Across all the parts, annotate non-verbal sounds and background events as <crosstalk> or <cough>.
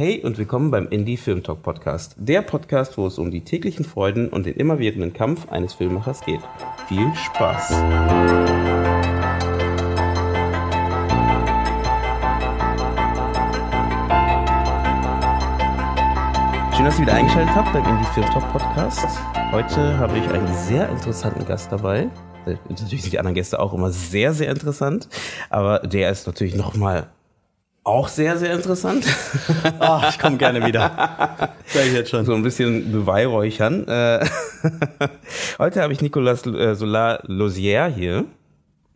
Hey und willkommen beim Indie Film Talk Podcast. Der Podcast, wo es um die täglichen Freuden und den immerwährenden Kampf eines Filmemachers geht. Viel Spaß! Schön, dass ihr wieder eingeschaltet habt beim Indie Film Talk Podcast. Heute habe ich einen sehr interessanten Gast dabei. Äh, Natürlich sind die anderen Gäste auch immer sehr, sehr interessant, aber der ist natürlich nochmal auch sehr, sehr interessant. Oh, <laughs> ich komme gerne wieder. <laughs> Sag ich jetzt schon. So ein bisschen beweihräuchern. Äh, <laughs> Heute habe ich Nicolas äh, Solar Lozier hier.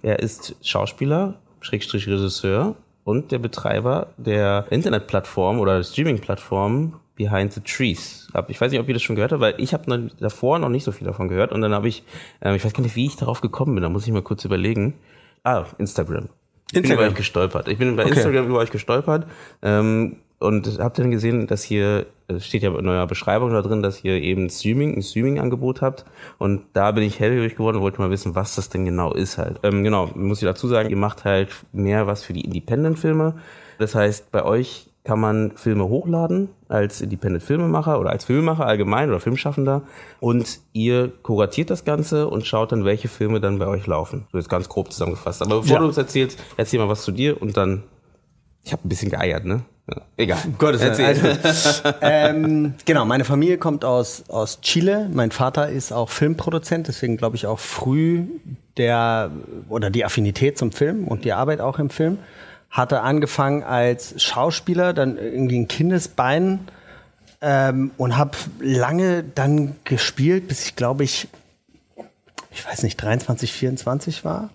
Er ist Schauspieler, Schrägstrich Regisseur und der Betreiber der Internetplattform oder Streaming-Plattform Behind the Trees. Ich weiß nicht, ob ihr das schon gehört habt, weil ich habe davor noch nicht so viel davon gehört und dann habe ich, äh, ich weiß gar nicht, wie ich darauf gekommen bin, da muss ich mal kurz überlegen. Ah, Instagram. Ich bin über euch gestolpert. Ich bin bei Okay. Instagram über euch gestolpert ähm, und habt dann gesehen, dass hier, es steht ja in eurer Beschreibung da drin, dass ihr eben Streaming, ein Streaming-Angebot habt. Und da bin ich hellhörig geworden und wollte mal wissen, was das denn genau ist halt. Ähm, genau, muss ich dazu sagen, ihr macht halt mehr was für die Independent-Filme. Das heißt, bei euch kann man Filme hochladen als Independent-Filmemacher oder als Filmemacher allgemein oder Filmschaffender und ihr kuratiert das Ganze und schaut dann, welche Filme dann bei euch laufen. So jetzt ganz grob zusammengefasst. Aber bevor Ja. du uns erzählst, erzähl mal was zu dir und dann. Ich habe ein bisschen geeiert, ne? Ja, egal. <laughs> Gottes Willen, <laughs> ähm, genau, meine Familie kommt aus, aus Chile. Mein Vater ist auch Filmproduzent, deswegen glaube ich auch früh der oder die Affinität zum Film und die Arbeit auch im Film. Hatte angefangen als Schauspieler, dann irgendwie ein Kindesbein ähm, und habe lange dann gespielt, bis ich glaube ich, ich weiß nicht, 23, 24 war.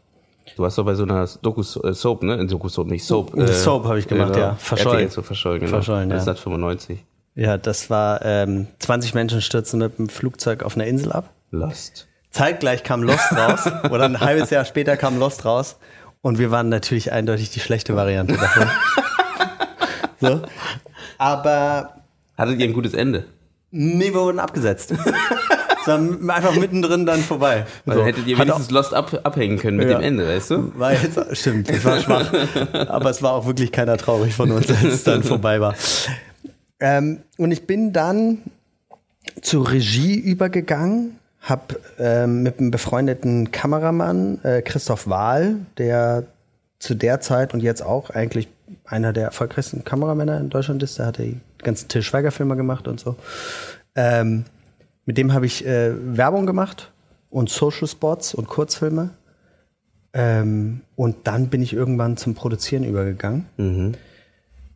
Du warst doch bei so einer Doku-Soap, ne? Doku-Soap, nicht Soap. Eine Soap habe ich gemacht, ja. Verschollen. Verschollen. So verschollen, genau. Verschollen, ja. 1995. Ja, das war ähm, 20 Menschen stürzen mit dem Flugzeug auf einer Insel ab. Lost. Zeitgleich kam Lost raus <laughs> oder ein halbes Jahr später kam Lost raus und wir waren natürlich eindeutig die schlechte Variante davon. <laughs> so. Aber Hattet ihr ein gutes Ende? nee, wir wurden abgesetzt. <laughs> Es war einfach mittendrin dann vorbei. Weil So. hättet ihr wenigstens Lost ab, abhängen können mit Ja. dem Ende, weißt du? auch- war jetzt, stimmt, das war schwach. <laughs> Aber es war auch wirklich keiner traurig von uns, als es dann vorbei war. Ähm, und ich bin dann zur Regie übergegangen, habe ähm, mit einem befreundeten Kameramann, äh, Christoph Wahl, der zu der Zeit und jetzt auch eigentlich einer der erfolgreichsten Kameramänner in Deutschland ist. Der hat die ganzen Till Schweiger-Filme gemacht und so. Ähm, mit dem habe ich äh, Werbung gemacht und Social Spots und Kurzfilme. Ähm, und dann bin ich irgendwann zum Produzieren übergegangen.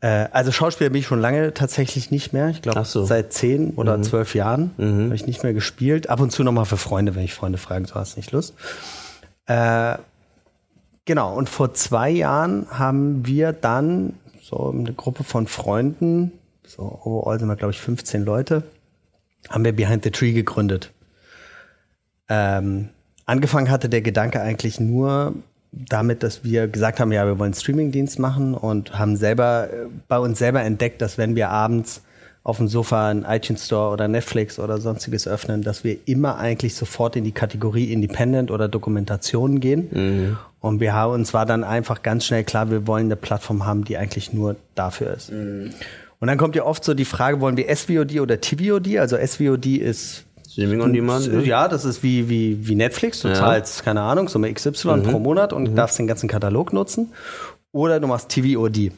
Äh, also Schauspieler bin ich schon lange tatsächlich nicht mehr. Ich glaube, so. seit zehn oder zwölf Jahren habe ich nicht mehr gespielt. Ab und zu noch mal für Freunde, wenn ich Freunde frage, so hast du nicht Lust. Äh, genau, und vor zwei Jahren haben wir dann so eine Gruppe von Freunden, so overall sind wir, glaube ich, 15 Leute, haben wir Behind the Tree gegründet. Ähm, angefangen hatte der Gedanke eigentlich nur damit, dass wir gesagt haben, ja, wir wollen Streamingdienst machen und haben selber äh, bei uns selber entdeckt, dass wenn wir abends auf dem Sofa einen iTunes Store oder Netflix oder sonstiges öffnen, dass wir immer eigentlich sofort in die Kategorie Independent oder Dokumentation gehen. Und wir haben uns war dann einfach ganz schnell klar, wir wollen eine Plattform haben, die eigentlich nur dafür ist. Und dann kommt ja oft so die Frage, wollen wir SVOD oder TVOD? Also SVOD ist Streaming on Demand, ne? ja, das ist wie, wie, wie Netflix. Du Ja. Mhm. zahlst, keine Ahnung, so eine XY pro Monat und darfst den ganzen Katalog nutzen. Oder du machst TVOD.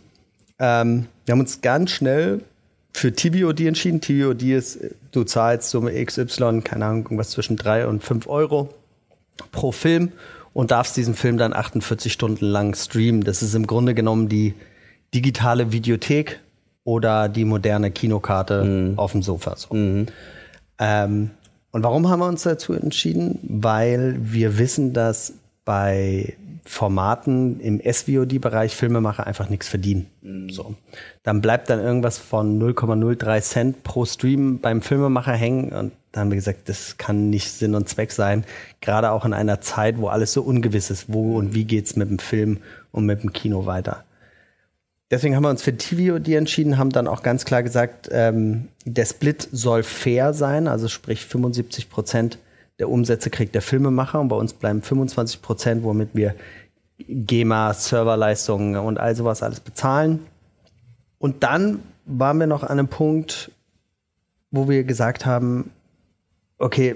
Ähm, wir haben uns ganz schnell für TVOD entschieden. TVOD ist, du zahlst Summe XY, keine Ahnung, irgendwas zwischen 3 und 5 Euro pro Film und darfst diesen Film dann 48 Stunden lang streamen. Das ist im Grunde genommen die digitale Videothek oder die moderne Kinokarte auf dem Sofa. So. Ähm, und warum haben wir uns dazu entschieden? Weil wir wissen, dass bei Formaten im SVOD-Bereich Filmemacher einfach nichts verdienen. So. Dann bleibt dann irgendwas von 0,03 Cent pro Stream beim Filmemacher hängen. Und da haben wir gesagt, das kann nicht Sinn und Zweck sein. Gerade auch in einer Zeit, wo alles so ungewiss ist. Wo und wie geht's mit dem Film und mit dem Kino weiter? Deswegen haben wir uns für TVOD entschieden, haben dann auch ganz klar gesagt, ähm, der Split soll fair sein, also sprich 75 Prozent der Umsätze kriegt der Filmemacher und bei uns bleiben 25 Prozent, womit wir GEMA, Serverleistungen und all sowas alles bezahlen. Und dann waren wir noch an einem Punkt, wo wir gesagt haben, okay,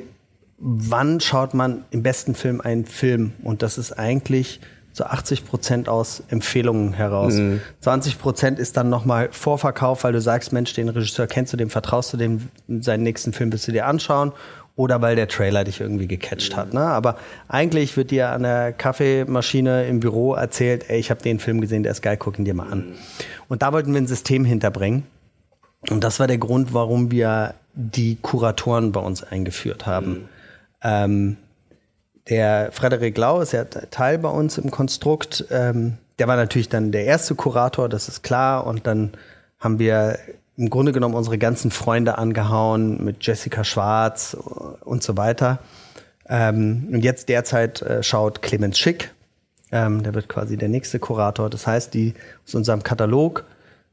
wann schaut man im besten Film einen Film? Und das ist eigentlich zu 80 Prozent aus Empfehlungen heraus. Mhm. 20 Prozent ist dann nochmal Vorverkauf, weil du sagst, Mensch, den Regisseur kennst du, dem vertraust du, dem seinen nächsten Film wirst du dir anschauen. Oder weil der Trailer dich irgendwie gecatcht hat. Ne? Aber eigentlich wird dir an der Kaffeemaschine im Büro erzählt, ey, ich habe den Film gesehen, der ist geil, guck ihn dir mal an. Und da wollten wir ein System hinterbringen. Und das war der Grund, warum wir die Kuratoren bei uns eingeführt haben. Mhm. Ähm, der Frederik Lau ist ja Teil bei uns im Konstrukt. Ähm, der war natürlich dann der erste Kurator, das ist klar. Und dann haben wir im Grunde genommen unsere ganzen Freunde angehauen mit Jessica Schwarz und so weiter. Ähm, und jetzt derzeit äh, schaut Clemens Schick. Ähm, der wird quasi der nächste Kurator. Das heißt, die aus unserem Katalog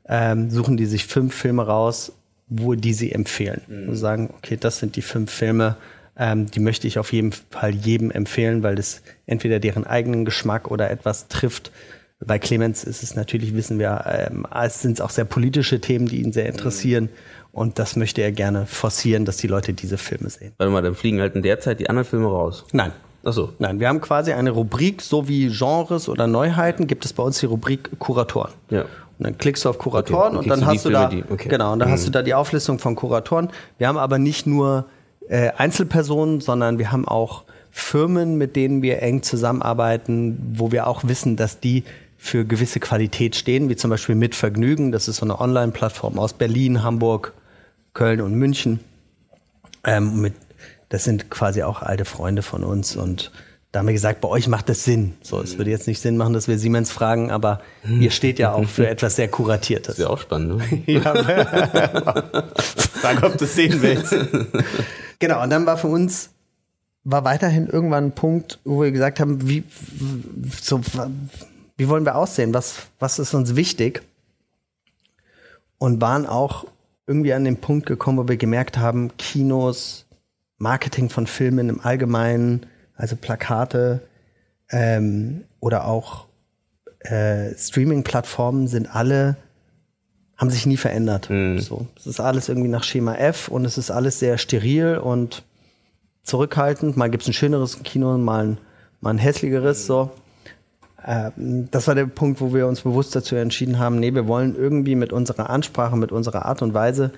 ähm, suchen die sich fünf Filme raus, wo die sie empfehlen. Mhm. Und sagen, okay, das sind die fünf Filme, ähm, die möchte ich auf jeden Fall jedem empfehlen, weil das entweder deren eigenen Geschmack oder etwas trifft. Bei Clemens ist es natürlich, wissen wir, ähm, es sind auch sehr politische Themen, die ihn sehr interessieren. Mhm. Und das möchte er gerne forcieren, dass die Leute diese Filme sehen. Warte mal, dann fliegen halt in der Zeit die anderen Filme raus. Nein. Ach so. Nein, wir haben quasi eine Rubrik, so wie Genres oder Neuheiten, gibt es bei uns die Rubrik Kuratoren. Ja. Und dann klickst du auf Kuratoren okay, und dann hast du da okay. genau und dann mhm. hast du da die Auflistung von Kuratoren. Wir haben aber nicht nur äh, Einzelpersonen, sondern wir haben auch Firmen, mit denen wir eng zusammenarbeiten, wo wir auch wissen, dass die für gewisse Qualität stehen, wie zum Beispiel Mit Vergnügen. Das ist so eine Online-Plattform aus Berlin, Hamburg, Köln und München. Ähm, mit, das sind quasi auch alte Freunde von uns und da haben wir gesagt, bei euch macht das Sinn. So, es würde jetzt nicht Sinn machen, dass wir Siemens fragen, aber ihr steht ja auch für <laughs> etwas sehr Kuratiertes. Das ist ja auch spannend, ne? <laughs> ja. <laughs> Frag, ob du es sehen willst. Genau, und dann war für uns, war weiterhin irgendwann ein Punkt, wo wir gesagt haben, wie, so, wie wollen wir aussehen? Was, was ist uns wichtig? Und waren auch irgendwie an den Punkt gekommen, wo wir gemerkt haben, Kinos, Marketing von Filmen im Allgemeinen, also Plakate ähm, oder auch äh, Streaming-Plattformen sind alle, haben sich nie verändert. Mhm. So, es ist alles irgendwie nach Schema F und es ist alles sehr steril und zurückhaltend. Mal gibt es ein schöneres Kino, mal ein, mal ein hässlicheres. Mhm. So. Ähm, das war der Punkt, wo wir uns bewusst dazu entschieden haben, nee, wir wollen irgendwie mit unserer Ansprache, mit unserer Art und Weise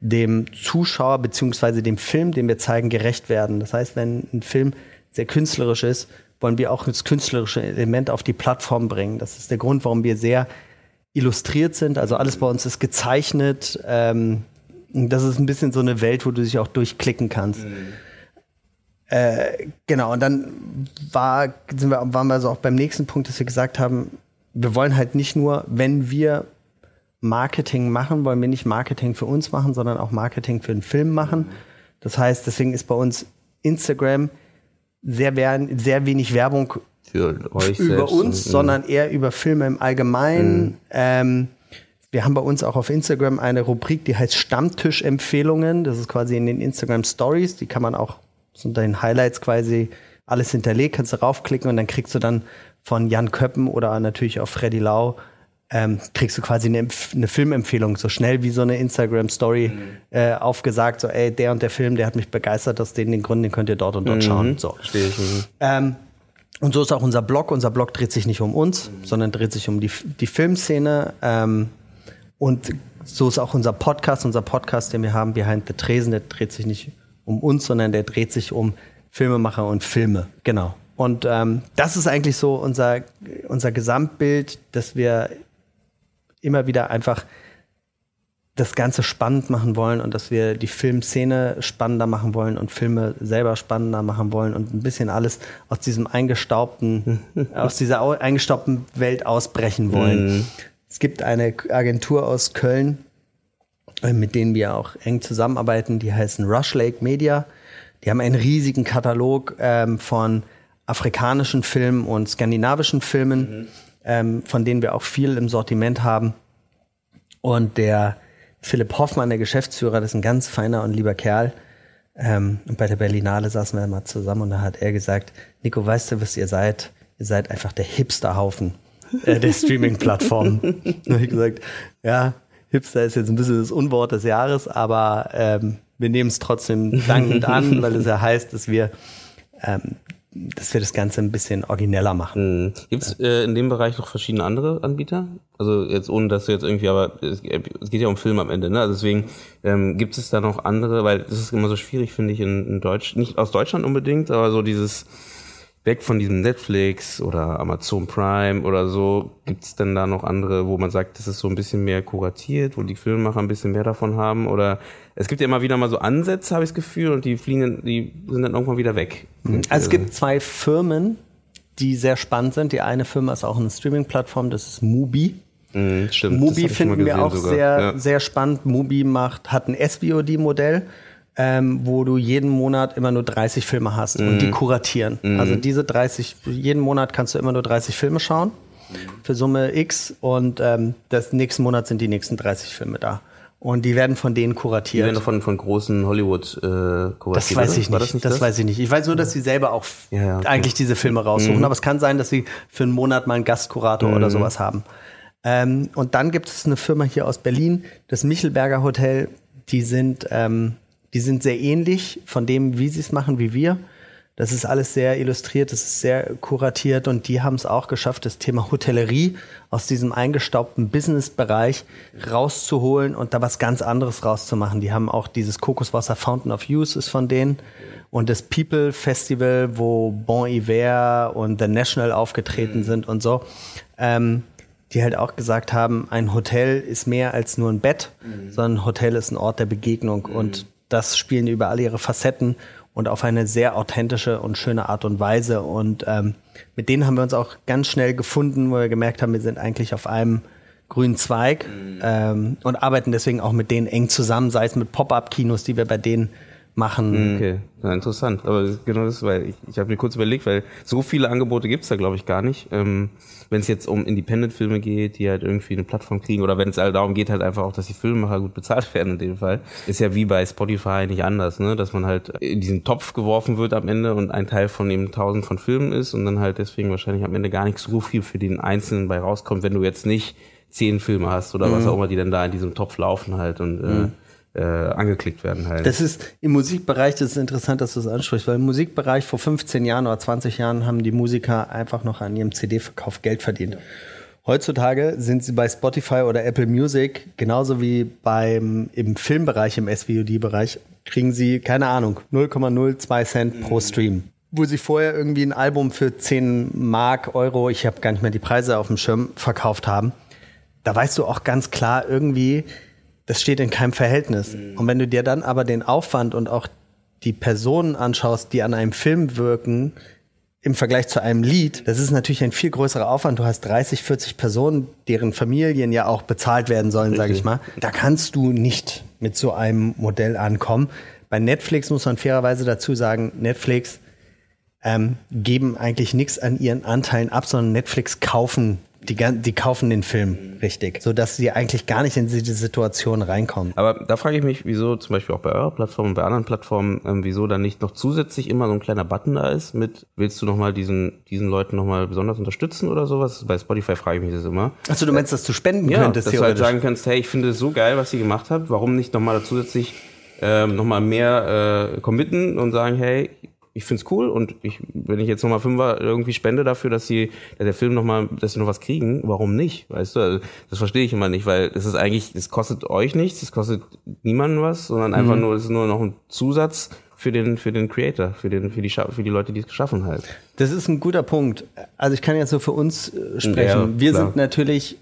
dem Zuschauer beziehungsweise dem Film, den wir zeigen, gerecht werden. Das heißt, wenn ein Film sehr künstlerisch ist, wollen wir auch das künstlerische Element auf die Plattform bringen. Das ist der Grund, warum wir sehr illustriert sind. Also alles bei uns ist gezeichnet. Ähm, das ist ein bisschen so eine Welt, wo du dich auch durchklicken kannst. Mhm. Äh, genau, und dann war, sind wir, waren wir so auch beim nächsten Punkt, dass wir gesagt haben, wir wollen halt nicht nur, wenn wir Marketing machen, wollen wir nicht Marketing für uns machen, sondern auch Marketing für einen Film machen. Das heißt, deswegen ist bei uns Instagram sehr, sehr wenig Werbung für euch über uns, und, sondern eher über Filme im Allgemeinen. Mhm. Ähm, wir haben bei uns auch auf Instagram eine Rubrik, die heißt Stammtisch-Empfehlungen. Das ist quasi in den Instagram Stories. Die kann man auch so unter den Highlights quasi alles hinterlegt, kannst du raufklicken und dann kriegst du dann von Jan Köppen oder natürlich auch Freddy Lau ähm, kriegst du quasi eine, eine, Filmempfehlung, so schnell wie so eine Instagram-Story mhm. äh, aufgesagt, so ey, der und der Film, der hat mich begeistert, aus den, den Gründen, den könnt ihr dort und dort mhm. schauen. So. Verstehe ich. Mhm. Ähm, und so ist auch unser Blog. Unser Blog dreht sich nicht um uns, sondern dreht sich um die, die Filmszene. Ähm, und so ist auch unser Podcast. Unser Podcast, den wir haben, Behind the Tresen, der dreht sich nicht um uns, sondern der dreht sich um Filmemacher und Filme. Genau. Und ähm, das ist eigentlich so unser, unser Gesamtbild, dass wir immer wieder einfach das Ganze spannend machen wollen und dass wir die Filmszene spannender machen wollen und Filme selber spannender machen wollen und ein bisschen alles aus diesem eingestaubten, <laughs> aus dieser eingestaubten Welt ausbrechen wollen. Mhm. Es gibt eine Agentur aus Köln, äh, mit denen wir auch eng zusammenarbeiten, die heißen Rush Lake Media. Die haben einen riesigen Katalog ähm, von afrikanischen Filmen und skandinavischen Filmen. Mhm ähm, von denen wir auch viel im Sortiment haben. Und der Philipp Hoffmann, der Geschäftsführer, das ist ein ganz feiner und lieber Kerl. Ähm, und bei der Berlinale saßen wir mal zusammen und da hat er gesagt, Nico, weißt du, was ihr seid? Ihr seid einfach der Hipsterhaufen äh, der <laughs> Streaming-Plattformen. da habe ich gesagt, ja, Hipster ist jetzt ein bisschen das Unwort des Jahres, aber ähm, wir nehmen es trotzdem dankend an, weil es ja heißt, dass wir ähm, dass wir das Ganze ein bisschen origineller machen. Mhm. Gibt es äh, in dem Bereich noch verschiedene andere Anbieter? Also jetzt ohne, dass du jetzt irgendwie, aber es, es geht ja um Film am Ende, ne? Also deswegen ähm, gibt es da noch andere, weil das ist immer so schwierig, finde ich, in, in Deutsch, nicht aus Deutschland unbedingt, aber so dieses weg von diesem Netflix oder Amazon Prime oder so, gibt es denn da noch andere, wo man sagt, das ist so ein bisschen mehr kuratiert, wo die Filmemacher ein bisschen mehr davon haben? Oder es gibt ja immer wieder mal so Ansätze, habe ich das Gefühl, und die fliegen, die sind dann irgendwann wieder weg. Also es gibt zwei Firmen, die sehr spannend sind. Die eine Firma ist auch eine Streaming-Plattform, das ist Mubi. Mhm, stimmt. Mubi finden wir auch sogar. sehr, ja. sehr spannend. Mubi macht, hat ein SVOD-Modell ähm, wo du jeden Monat immer nur 30 Filme hast mhm. und die mhm. kuratieren. Mhm. Also diese 30, jeden Monat kannst du immer nur 30 Filme schauen für Summe X und ähm, das nächsten Monat sind die nächsten 30 Filme da. Und die werden von denen kuratiert. Die werden von, von großen Hollywood äh, kuratiert. Das weiß ich nicht. Das, nicht das, das, weiß ich nicht. Ich weiß nur, dass sie selber auch ja, ja, okay. eigentlich diese Filme raussuchen. Mhm. Aber es kann sein, dass sie für einen Monat mal einen Gastkurator mhm. oder sowas haben. Ähm, und dann gibt es eine Firma hier aus Berlin, das Michelberger Hotel. Die sind ähm, die sind sehr ähnlich von dem, wie sie es machen, wie wir. Das ist alles sehr illustriert, das ist sehr kuratiert und die haben es auch geschafft, das Thema Hotellerie aus diesem eingestaubten Business-Bereich rauszuholen und da was ganz anderes rauszumachen. Die haben auch dieses Kokoswasser Fountain of Youth ist von denen und das People Festival, wo Bon Iver und The National aufgetreten mhm. sind und so. Ähm, die halt auch gesagt haben, ein Hotel ist mehr als nur ein Bett, mhm. sondern ein Hotel ist ein Ort der Begegnung mhm. und das spielen über alle ihre Facetten und auf eine sehr authentische und schöne Art und Weise. Und ähm, mit denen haben wir uns auch ganz schnell gefunden, wo wir gemerkt haben, wir sind eigentlich auf einem grünen Zweig mhm. ähm, und arbeiten deswegen auch mit denen eng zusammen, sei es mit Pop-up-Kinos, die wir bei denen machen. Mhm. Okay, ja, interessant. Aber genau das, weil ich, ich habe mir kurz überlegt, weil so viele Angebote gibt's da, glaube ich, gar nicht. Ähm, wenn es jetzt um Independent-Filme geht, die halt irgendwie eine Plattform kriegen, oder wenn es halt darum geht, halt einfach auch, dass die Filmemacher gut bezahlt <laughs> werden in dem Fall, ist ja wie bei Spotify nicht anders, ne? Dass man halt in diesen Topf geworfen wird am Ende und ein Teil von eben tausend von Filmen ist und dann halt deswegen wahrscheinlich am Ende gar nicht so viel für den Einzelnen bei rauskommt, wenn du jetzt nicht zehn Filme hast oder mhm. was auch immer, die dann da in diesem Topf laufen halt und äh, mhm. Äh, angeklickt werden halt. Das ist im Musikbereich, das ist interessant, dass du das ansprichst, weil im Musikbereich vor 15 Jahren oder 20 Jahren haben die Musiker einfach noch an ihrem CD-Verkauf Geld verdient. Heutzutage sind sie bei Spotify oder Apple Music, genauso wie beim im Filmbereich, im SVOD-Bereich, kriegen sie, keine Ahnung, 0,02 Cent pro Stream. Wo sie vorher irgendwie ein Album für 10 Mark, Euro, ich habe gar nicht mehr die Preise auf dem Schirm, verkauft haben. Da weißt du auch ganz klar irgendwie, das steht in keinem Verhältnis. Mhm. Und wenn du dir dann aber den Aufwand und auch die Personen anschaust, die an einem Film wirken, im Vergleich zu einem Lied, das ist natürlich ein viel größerer Aufwand. Du hast 30, 40 Personen, deren Familien ja auch bezahlt werden sollen, sage ich mal. Da kannst du nicht mit so einem Modell ankommen. Bei Netflix muss man fairerweise dazu sagen, Netflix ähm, geben eigentlich nichts an ihren Anteilen ab, sondern Netflix kaufen die, die kaufen den Film richtig, sodass sie eigentlich gar nicht in diese Situation reinkommen. Aber da frage ich mich, wieso zum Beispiel auch bei eurer Plattform und bei anderen Plattformen, ähm, wieso dann nicht noch zusätzlich immer so ein kleiner Button da ist mit, willst du nochmal diesen, diesen Leuten nochmal besonders unterstützen oder sowas? Bei Spotify frage ich mich das immer. Achso, du meinst, dass du spenden ja, könntest? Dass du halt sagen kannst, hey, ich finde es so geil, was ihr gemacht habt, warum nicht nochmal zusätzlich ähm, nochmal mehr äh, committen und sagen, hey, ich find's cool und ich, wenn ich jetzt nochmal Fünfer irgendwie spende dafür, dass sie, dass der Film nochmal, dass sie noch was kriegen, warum nicht? Weißt du, also, das verstehe ich immer nicht, weil das ist eigentlich, es kostet euch nichts, es kostet niemandem was, sondern einfach mhm. nur, es ist nur noch ein Zusatz für den, für den Creator, für den, für die, für die Leute, die es geschaffen halt. Das ist ein guter Punkt. Also ich kann jetzt so für uns äh, sprechen. Ja, Wir sind natürlich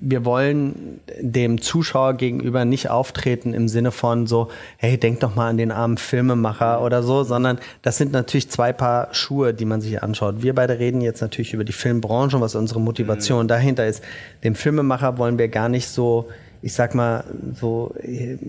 wir wollen dem Zuschauer gegenüber nicht auftreten im Sinne von so, hey, denk doch mal an den armen Filmemacher oder so, sondern das sind natürlich zwei Paar Schuhe, die man sich anschaut. Wir beide reden jetzt natürlich über die Filmbranche und was unsere Motivation mhm. dahinter ist. Dem Filmemacher wollen wir gar nicht so ich sag mal, so,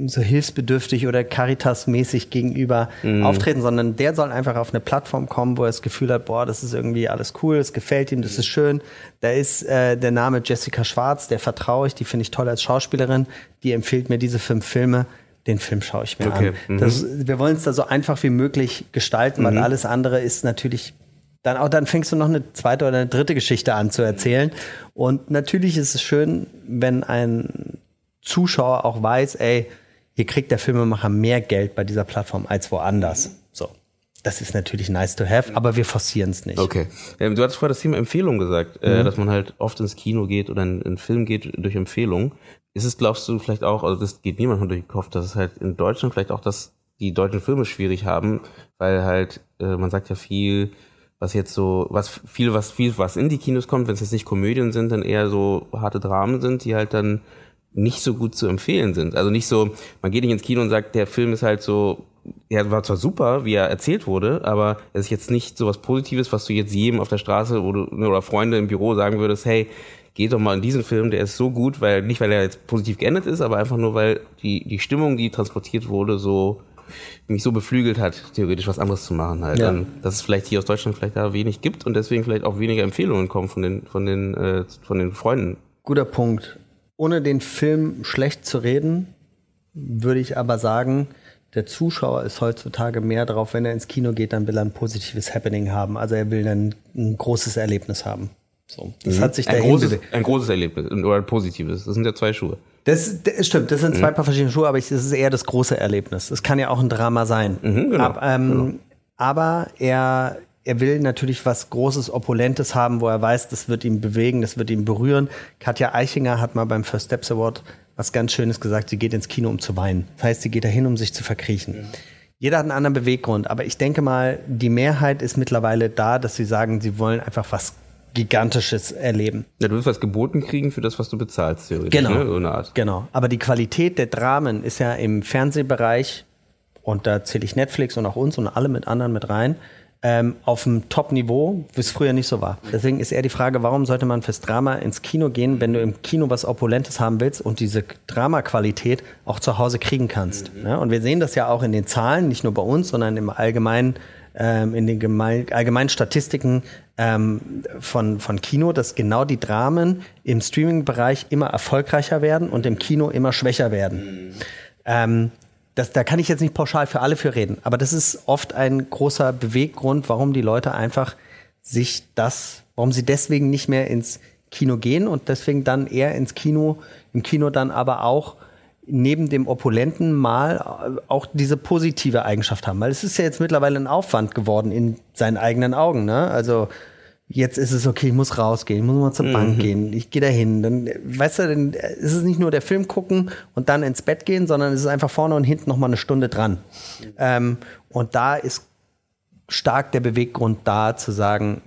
so hilfsbedürftig oder Caritas-mäßig gegenüber mhm. auftreten, sondern der soll einfach auf eine Plattform kommen, wo er das Gefühl hat, boah, das ist irgendwie alles cool, das gefällt ihm, das ist schön. Da ist äh, der Name Jessica Schwarz, der vertraue ich, die finde ich toll als Schauspielerin, die empfiehlt mir diese fünf Filme den Film schaue ich mir okay. an. Mhm. Das, wir wollen es da so einfach wie möglich gestalten, mhm. weil alles andere ist natürlich dann auch dann fängst du noch eine zweite oder eine dritte Geschichte an zu erzählen. Und natürlich ist es schön, wenn ein Zuschauer auch weiß, ey, hier kriegt der Filmemacher mehr Geld bei dieser Plattform als woanders. So. Das ist natürlich nice to have, aber wir forcieren es nicht. Okay. Ähm, du hattest vorher das Thema Empfehlung gesagt, äh, mhm. äh, dass man halt oft ins Kino geht oder in, in einen Film geht durch Empfehlung. Ist es, glaubst du, vielleicht auch, also das geht niemandem durch den Kopf, dass es halt in Deutschland vielleicht auch, dass die deutschen Filme schwierig haben, weil halt, äh, man sagt ja viel, was jetzt so, was viel, was viel, was in die Kinos kommt, wenn es jetzt nicht Komödien sind, dann eher so harte Dramen sind, die halt dann nicht so gut zu empfehlen sind. Also nicht so, man geht nicht ins Kino und sagt, der Film ist halt so, er war zwar super, wie er erzählt wurde, aber es ist jetzt nicht so was Positives, was du jetzt jedem auf der Straße oder, oder Freunde im Büro sagen würdest, hey, geh doch mal in diesen Film, der ist so gut, weil, nicht weil er jetzt positiv geendet ist, aber einfach nur, weil die, die Stimmung, die transportiert wurde, so, mich so beflügelt hat, theoretisch was anderes zu machen halt. Ja. Dass es vielleicht hier aus Deutschland vielleicht da wenig gibt und deswegen vielleicht auch weniger Empfehlungen kommen von den, von den, äh, von den Freunden. Guter Punkt ohne den Film schlecht zu reden, würde ich aber sagen, der Zuschauer ist heutzutage mehr darauf, wenn er ins Kino geht, dann will er ein positives Happening haben. Also er will dann ein großes Erlebnis haben. So, das mhm. hat sich ein großes, ein großes Erlebnis oder ein positives. Das sind ja zwei Schuhe. Das, das stimmt, das sind zwei mhm. paar verschiedene Schuhe, aber es ist eher das große Erlebnis. Es kann ja auch ein Drama sein. Mhm, genau, aber, ähm, genau. aber er er will natürlich was Großes, Opulentes haben, wo er weiß, das wird ihn bewegen, das wird ihn berühren. Katja Eichinger hat mal beim First Steps Award was ganz Schönes gesagt, sie geht ins Kino, um zu weinen. Das heißt, sie geht dahin, um sich zu verkriechen. Ja. Jeder hat einen anderen Beweggrund, aber ich denke mal, die Mehrheit ist mittlerweile da, dass sie sagen, sie wollen einfach was Gigantisches erleben. Ja, du willst was geboten kriegen für das, was du bezahlst, theoretisch. Genau. Ne? So eine Art. Genau. Aber die Qualität der Dramen ist ja im Fernsehbereich, und da zähle ich Netflix und auch uns und alle mit anderen mit rein, ähm, auf einem Top-Niveau, wie es früher nicht so war. Deswegen ist eher die Frage, warum sollte man fürs Drama ins Kino gehen, wenn du im Kino was Opulentes haben willst und diese Dramaqualität auch zu Hause kriegen kannst. Mhm. Ja, und wir sehen das ja auch in den Zahlen, nicht nur bei uns, sondern im allgemeinen ähm, in den gemein, allgemeinen Statistiken ähm, von, von Kino, dass genau die Dramen im Streaming-Bereich immer erfolgreicher werden und im Kino immer schwächer werden. Mhm. Ähm, das, da kann ich jetzt nicht pauschal für alle für reden, aber das ist oft ein großer Beweggrund, warum die Leute einfach sich das, warum sie deswegen nicht mehr ins Kino gehen und deswegen dann eher ins Kino, im Kino dann aber auch neben dem opulenten Mal auch diese positive Eigenschaft haben. Weil es ist ja jetzt mittlerweile ein Aufwand geworden in seinen eigenen Augen. Ne? Also jetzt ist es okay, ich muss rausgehen, ich muss mal zur mhm. Bank gehen, ich gehe da hin. Dann, weißt du, dann ist es nicht nur der Film gucken und dann ins Bett gehen, sondern es ist einfach vorne und hinten noch mal eine Stunde dran. Mhm. Ähm, und da ist stark der Beweggrund da, zu sagen,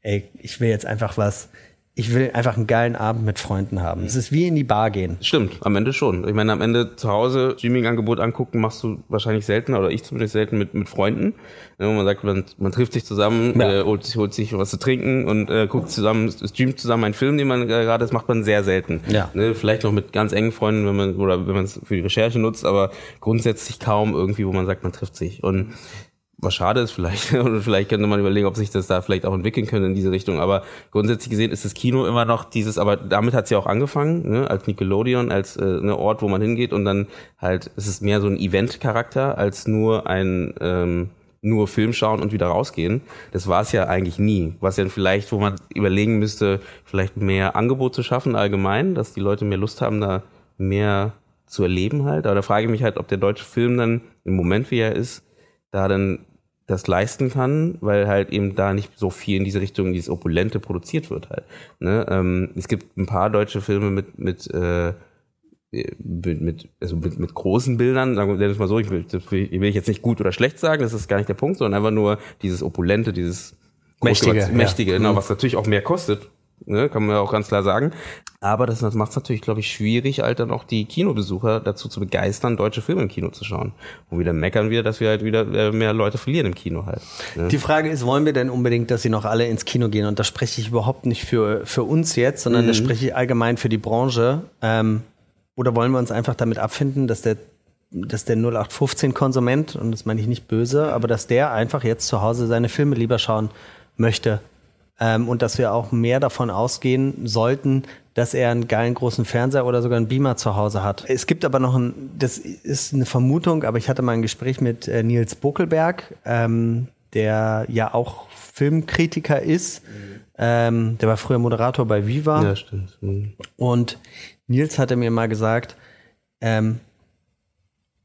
ey, ich will jetzt einfach was ich will einfach einen geilen Abend mit Freunden haben. Es ist wie in die Bar gehen. Stimmt, am Ende schon. Ich meine, am Ende zu Hause Streaming-Angebot angucken machst du wahrscheinlich seltener oder ich zumindest selten mit, mit Freunden. Ja, man sagt, man, man trifft sich zusammen, ja. äh, holt, holt sich was zu trinken und äh, guckt zusammen, streamt zusammen einen Film, den man gerade, das macht man sehr selten. Ja. Ne, vielleicht noch mit ganz engen Freunden, wenn man, oder wenn man es für die Recherche nutzt, aber grundsätzlich kaum irgendwie, wo man sagt, man trifft sich. Und was schade ist vielleicht, <laughs> oder vielleicht könnte man überlegen, ob sich das da vielleicht auch entwickeln könnte in diese Richtung. Aber grundsätzlich gesehen ist das Kino immer noch dieses, aber damit hat es ja auch angefangen, ne, als Nickelodeon, als äh, ne Ort, wo man hingeht und dann halt, es ist mehr so ein Event-Charakter als nur ein ähm, nur Film schauen und wieder rausgehen. Das war es ja eigentlich nie. Was ja vielleicht, wo man überlegen müsste, vielleicht mehr Angebot zu schaffen allgemein, dass die Leute mehr Lust haben, da mehr zu erleben halt. Aber da frage ich mich halt, ob der deutsche Film dann im Moment, wie er ist, da dann das leisten kann, weil halt eben da nicht so viel in diese Richtung, dieses Opulente produziert wird halt. Ne? Ähm, es gibt ein paar deutsche Filme mit, mit, äh, mit, mit, also mit, mit großen Bildern, sagen wir mal so, ich will, ich will jetzt nicht gut oder schlecht sagen, das ist gar nicht der Punkt, sondern einfach nur dieses Opulente, dieses Mächtige, Mächtige, ja. genau, mhm. was natürlich auch mehr kostet, ne, kann man ja auch ganz klar sagen. Aber das macht es natürlich, glaube ich, schwierig, halt dann auch die Kinobesucher dazu zu begeistern, deutsche Filme im Kino zu schauen. Wo wir dann meckern wir, dass wir halt wieder äh, mehr Leute verlieren im Kino halt. Ne? Die Frage ist, wollen wir denn unbedingt, dass sie noch alle ins Kino gehen? Und da spreche ich überhaupt nicht für, für uns jetzt, sondern mhm. da spreche ich allgemein für die Branche. Ähm, oder wollen wir uns einfach damit abfinden, dass der dass der 0815-Konsument, und das meine ich nicht böse, aber dass der einfach jetzt zu Hause seine Filme lieber schauen möchte, ähm, und dass wir auch mehr davon ausgehen sollten, dass er einen geilen großen Fernseher oder sogar einen Beamer zu Hause hat. Es gibt aber noch ein, das ist eine Vermutung, aber ich hatte mal ein Gespräch mit äh, Nils Buckelberg, ähm, der ja auch Filmkritiker ist. Ähm, der war früher Moderator bei Viva. Ja, stimmt. Mhm. Und Nils hatte mir mal gesagt, ähm,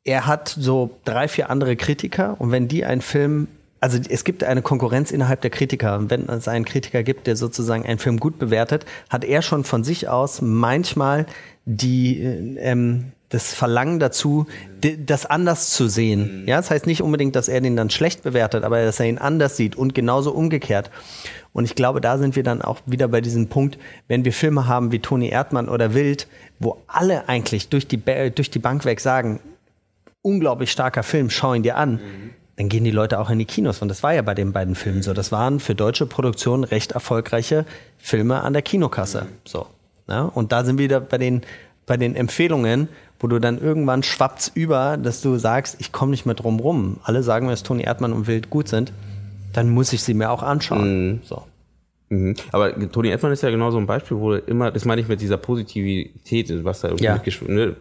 er hat so drei, vier andere Kritiker und wenn die einen Film, also es gibt eine Konkurrenz innerhalb der Kritiker wenn es einen Kritiker gibt, der sozusagen einen Film gut bewertet, hat er schon von sich aus manchmal die, ähm, das Verlangen dazu, das anders zu sehen. Ja, das heißt nicht unbedingt, dass er den dann schlecht bewertet, aber dass er ihn anders sieht und genauso umgekehrt. Und ich glaube, da sind wir dann auch wieder bei diesem Punkt, wenn wir Filme haben wie Toni Erdmann oder Wild, wo alle eigentlich durch die, durch die Bank weg sagen, unglaublich starker Film, schau ihn dir an. Mhm. Dann gehen die Leute auch in die Kinos. Und das war ja bei den beiden Filmen so. Das waren für deutsche Produktionen recht erfolgreiche Filme an der Kinokasse. Mhm. So. Ja, und da sind wir wieder bei den, bei den Empfehlungen, wo du dann irgendwann schwappst über, dass du sagst, ich komme nicht mehr drum rum. Alle sagen mir, dass Toni Erdmann und Wild gut sind. Dann muss ich sie mir auch anschauen. Mhm. So. Mhm. Aber Toni Erdmann ist ja genau so ein Beispiel, wo immer, das meine ich mit dieser Positivität, was da irgendwie ja. ne?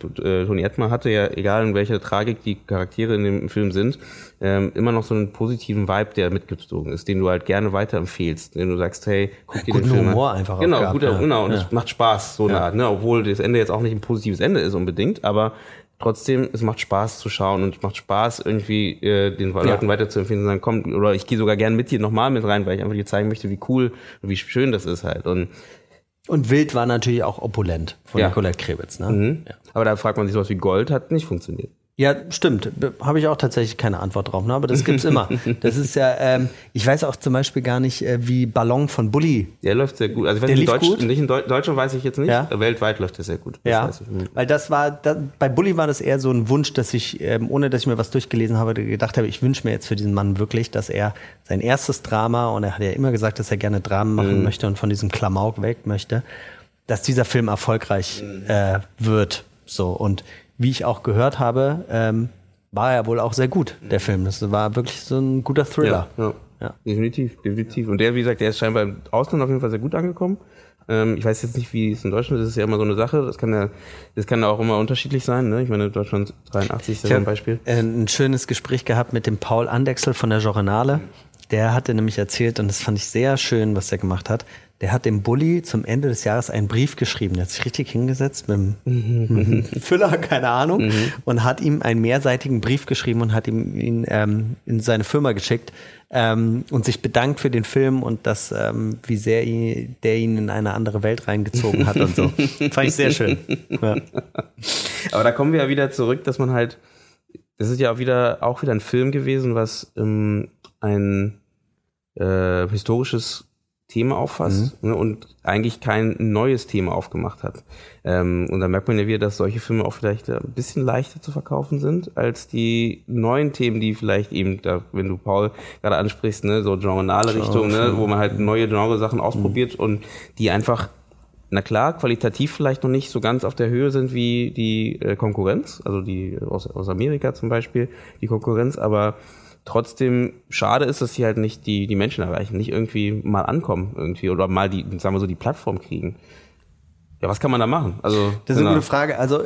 Toni Erdmann hatte ja, egal in welcher Tragik die Charaktere in dem Film sind, ähm, immer noch so einen positiven Vibe, der mitgezogen ist, den du halt gerne weiterempfehlst, den du sagst, hey, guck dir den Film Humor an. einfach Genau, guter, ja. genau, und es macht Spaß, so eine Art, ne? obwohl das Ende jetzt auch nicht ein positives Ende ist unbedingt, aber trotzdem, es macht Spaß zu schauen und es macht Spaß, irgendwie äh, den ja. Leuten weiterzuempfehlen und sagen, komm, oder ich gehe sogar gern mit dir nochmal mit rein, weil ich einfach dir zeigen möchte, wie cool und wie schön das ist halt. Und, und Wild war natürlich auch opulent von ja. Nicolette Krebitz. Ne? Mhm. Ja. Aber da fragt man sich sowas wie Gold hat nicht funktioniert. Ja, stimmt. Habe ich auch tatsächlich keine Antwort drauf, ne? aber das gibt's immer. <laughs> Das ist ja, ähm, ich weiß auch zum Beispiel gar nicht, äh, wie Ballon von Bully. Der läuft sehr gut. Also wenn der in, Deutsch, gut? nicht in Deutschland weiß ich jetzt nicht, ja? weltweit läuft der sehr gut. Das ja, weil das war, das, bei Bully war das eher so ein Wunsch, dass ich, ähm, ohne dass ich mir was durchgelesen habe, gedacht habe, ich wünsche mir jetzt für diesen Mann wirklich, dass er sein erstes Drama, und er hat ja immer gesagt, dass er gerne Dramen machen mhm. möchte und von diesem Klamauk weg möchte, dass dieser Film erfolgreich mhm. äh, wird. So, und wie ich auch gehört habe, ähm, war er wohl auch sehr gut, der Film. Das war wirklich so ein guter Thriller. Ja, ja. ja. definitiv, definitiv. Und der, wie gesagt, der ist scheinbar im Ausland auf jeden Fall sehr gut angekommen. Ähm, ich weiß jetzt nicht, wie es in Deutschland ist. Das ist ja immer so eine Sache. Das kann ja, das kann ja auch immer unterschiedlich sein. Ne? Ich meine, Deutschland 83 ist ja ein Beispiel. Äh, ein schönes Gespräch gehabt mit dem Paul Andexel von der Journale. Der hatte nämlich erzählt, und das fand ich sehr schön, was er gemacht hat der hat dem Bulli zum Ende des Jahres einen Brief geschrieben. Der hat sich richtig hingesetzt <laughs> mit dem Füller, keine Ahnung, mhm. und hat ihm einen mehrseitigen Brief geschrieben und hat ihm ihn ähm, in seine Firma geschickt ähm, und sich bedankt für den Film und das, ähm, wie sehr ihn, der ihn in eine andere Welt reingezogen hat und so. <laughs> Fand ich sehr schön. Ja. Aber da kommen wir ja wieder zurück, dass man halt, das ist ja auch wieder, auch wieder ein Film gewesen, was ähm, ein äh, historisches Thema auffasst mhm. ne, und eigentlich kein neues Thema aufgemacht hat. Ähm, und da merkt man ja wieder, dass solche Filme auch vielleicht ein bisschen leichter zu verkaufen sind als die neuen Themen, die vielleicht eben, da, wenn du Paul gerade ansprichst, ne, so genrenale Richtung, ne, wo man halt neue Genre-Sachen ausprobiert mhm. und die einfach na klar, qualitativ vielleicht noch nicht so ganz auf der Höhe sind wie die äh, Konkurrenz, also die aus, aus Amerika zum Beispiel, die Konkurrenz, aber trotzdem schade ist, dass sie halt nicht die, die Menschen erreichen, nicht irgendwie mal ankommen irgendwie oder mal die, sagen wir so, die Plattform kriegen. Ja, was kann man da machen? Also, das ist eine gute Frage. Also,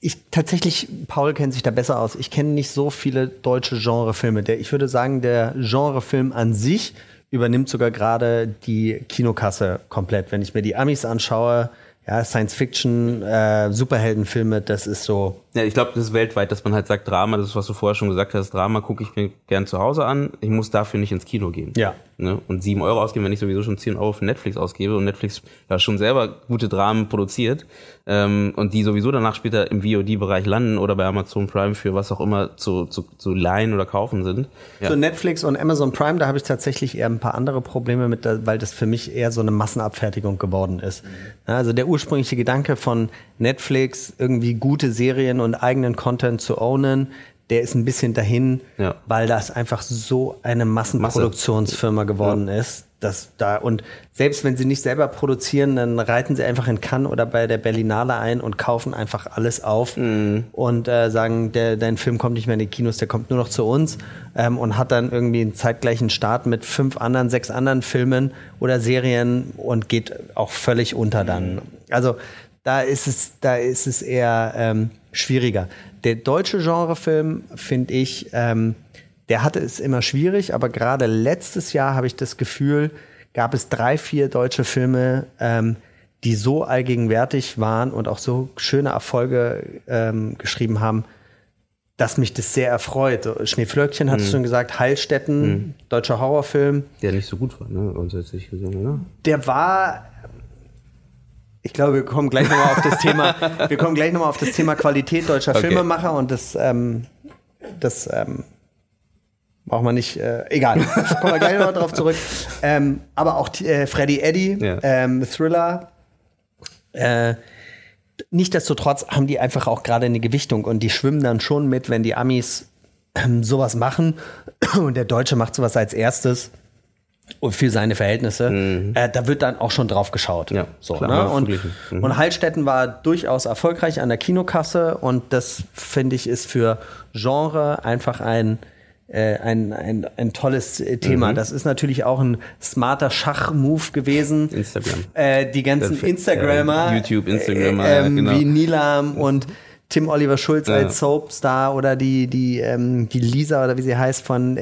ich tatsächlich, Paul kennt sich da besser aus. Ich kenne nicht so viele deutsche Genrefilme. Der, ich würde sagen, der Genrefilm an sich übernimmt sogar gerade die Kinokasse komplett. Wenn ich mir die Amis anschaue, ja, Science-Fiction, äh, Superheldenfilme, das ist so. Ja, ich glaube, das ist weltweit, dass man halt sagt, Drama, das ist, was du vorher schon gesagt hast, Drama gucke ich mir gern zu Hause an, ich muss dafür nicht ins Kino gehen. Ja. Ne? Und sieben Euro ausgeben, wenn ich sowieso schon zehn Euro für Netflix ausgebe und Netflix ja schon selber gute Dramen produziert ähm, und die sowieso danach später im VOD-Bereich landen oder bei Amazon Prime für was auch immer zu, zu, zu leihen oder kaufen sind. Ja. So Netflix und Amazon Prime, da habe ich tatsächlich eher ein paar andere Probleme mit, weil das für mich eher so eine Massenabfertigung geworden ist. Mhm. Also der ursprüngliche Gedanke von Netflix, irgendwie gute Serien und eigenen Content zu ownen, der ist ein bisschen dahin, ja. weil das einfach so eine Massenproduktionsfirma geworden ja. ist, dass da und selbst wenn sie nicht selber produzieren, dann reiten sie einfach in Cannes oder bei der Berlinale ein und kaufen einfach alles auf mhm. und äh, sagen, der, dein Film kommt nicht mehr in die Kinos, der kommt nur noch zu uns ähm, und hat dann irgendwie einen zeitgleichen Start mit fünf anderen, sechs anderen Filmen oder Serien und geht auch völlig unter dann. Also da ist es, da ist es eher ähm, schwieriger. Der deutsche Genrefilm, finde ich, ähm, der hatte es immer schwierig, aber gerade letztes Jahr habe ich das Gefühl, gab es drei, vier deutsche Filme, ähm, die so allgegenwärtig waren und auch so schöne Erfolge ähm, geschrieben haben, dass mich das sehr erfreut. Schneeflöckchen hat es mhm. schon gesagt, Heilstätten, mhm. deutscher Horrorfilm. Der nicht so gut war, ne? Grundsätzlich gesehen, oder? Der war. Ich glaube, wir kommen gleich nochmal auf das Thema. <laughs> wir kommen gleich nochmal auf das Thema Qualität deutscher okay. Filmemacher und das, ähm, das ähm, braucht man nicht. Äh, egal, kommen wir gleich nochmal drauf zurück. Ähm, aber auch äh, Freddy Eddy, ja. ähm, Thriller. Äh, Nichtsdestotrotz haben die einfach auch gerade eine Gewichtung und die schwimmen dann schon mit, wenn die Amis ähm, sowas machen und der Deutsche macht sowas als erstes und für seine Verhältnisse, mhm. äh, da wird dann auch schon drauf geschaut. Ja, so, klar, ne? und, mhm. und Heilstätten war durchaus erfolgreich an der Kinokasse und das finde ich ist für Genre einfach ein äh, ein, ein, ein tolles äh, Thema. Mhm. Das ist natürlich auch ein smarter Schachmove gewesen. Instagram. Äh, die ganzen das, Instagrammer. Äh, YouTube, Instagrammer. Äh, ähm, genau. Wie Nilam und Tim Oliver Schulz ja. als Soapstar oder die, die, ähm, die Lisa oder wie sie heißt von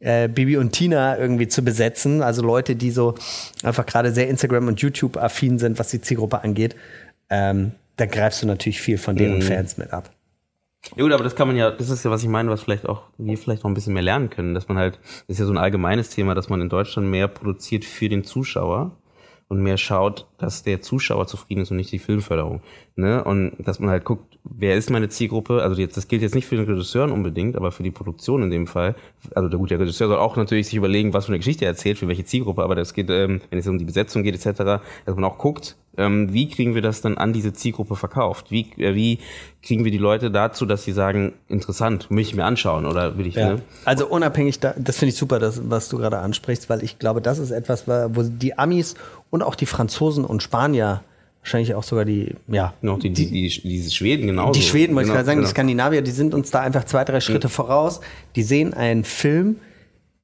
äh, Bibi und Tina irgendwie zu besetzen. Also Leute, die so einfach gerade sehr Instagram- und YouTube-affin sind, was die Zielgruppe angeht. Ähm, da greifst du natürlich viel von deren mhm. Fans mit ab. Ja gut, aber das kann man ja, das ist ja, was ich meine, was vielleicht auch, wir vielleicht noch ein bisschen mehr lernen können, dass man halt, das ist ja so ein allgemeines Thema, dass man in Deutschland mehr produziert für den Zuschauer und mehr schaut, dass der Zuschauer zufrieden ist und nicht die Filmförderung. Ne? Und dass man halt guckt, wer ist meine Zielgruppe? Also jetzt, das gilt jetzt nicht für den Regisseur unbedingt, aber für die Produktion in dem Fall. Also der gute Regisseur soll auch natürlich sich überlegen, was für eine Geschichte er erzählt, für welche Zielgruppe, aber das geht, ähm, wenn es um die Besetzung geht, etc., dass man auch guckt, ähm, wie kriegen wir das dann an diese Zielgruppe verkauft? Wie, äh, wie kriegen wir die Leute dazu, dass sie sagen, interessant, will ich mir anschauen oder will ich, ja. ne? Also unabhängig, da, das finde ich super, das, was du gerade ansprichst, weil ich glaube, das ist etwas, wo die Amis und auch die Franzosen und Spanier wahrscheinlich auch sogar die, ja. Noch die, die, die, die Schweden genauso. Die Schweden, wollte genau, ich gerade sagen, genau. die Skandinavier, die sind uns da einfach zwei, drei Schritte mhm. voraus. Die sehen einen Film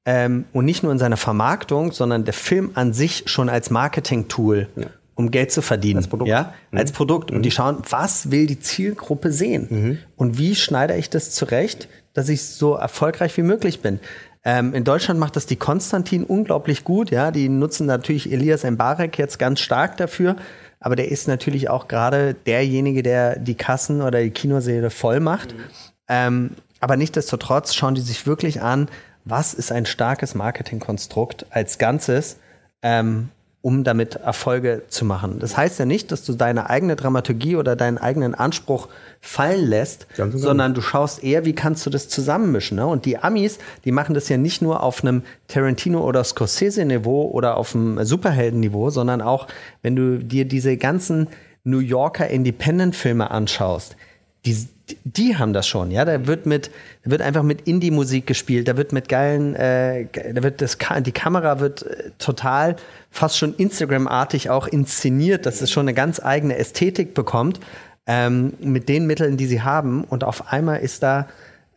ähm, und nicht nur in seiner Vermarktung, sondern der Film an sich schon als Marketing-Tool. Ja. Um Geld zu verdienen. Als Produkt. Ja, mhm. als Produkt. Und die mhm. schauen, was will die Zielgruppe sehen? Mhm. Und wie schneide ich das zurecht, dass ich so erfolgreich wie möglich bin? Ähm, in Deutschland macht das die Konstantin unglaublich gut. Ja, die nutzen natürlich Elias Mbarek jetzt ganz stark dafür aber der ist natürlich auch gerade derjenige, der die Kassen oder die Kinoseele voll macht. Mhm. Ähm, aber nichtsdestotrotz schauen die sich wirklich an, was ist ein starkes Marketingkonstrukt als Ganzes, ähm, um damit Erfolge zu machen. Das heißt ja nicht, dass du deine eigene Dramaturgie oder deinen eigenen Anspruch fallen lässt, sondern du schaust eher, wie kannst du das zusammenmischen. Ne? Und die Amis, die machen das ja nicht nur auf einem Tarantino- oder Scorsese-Niveau oder auf einem Superhelden-Niveau, sondern auch, wenn du dir diese ganzen New Yorker Independent-Filme anschaust, die, die haben das schon, ja. Da wird mit, wird einfach mit Indie-Musik gespielt, da wird mit geilen, äh, da wird das, die Kamera wird äh, total fast schon Instagram-artig auch inszeniert, dass es schon eine ganz eigene Ästhetik bekommt ähm, mit den Mitteln, die sie haben. Und auf einmal ist da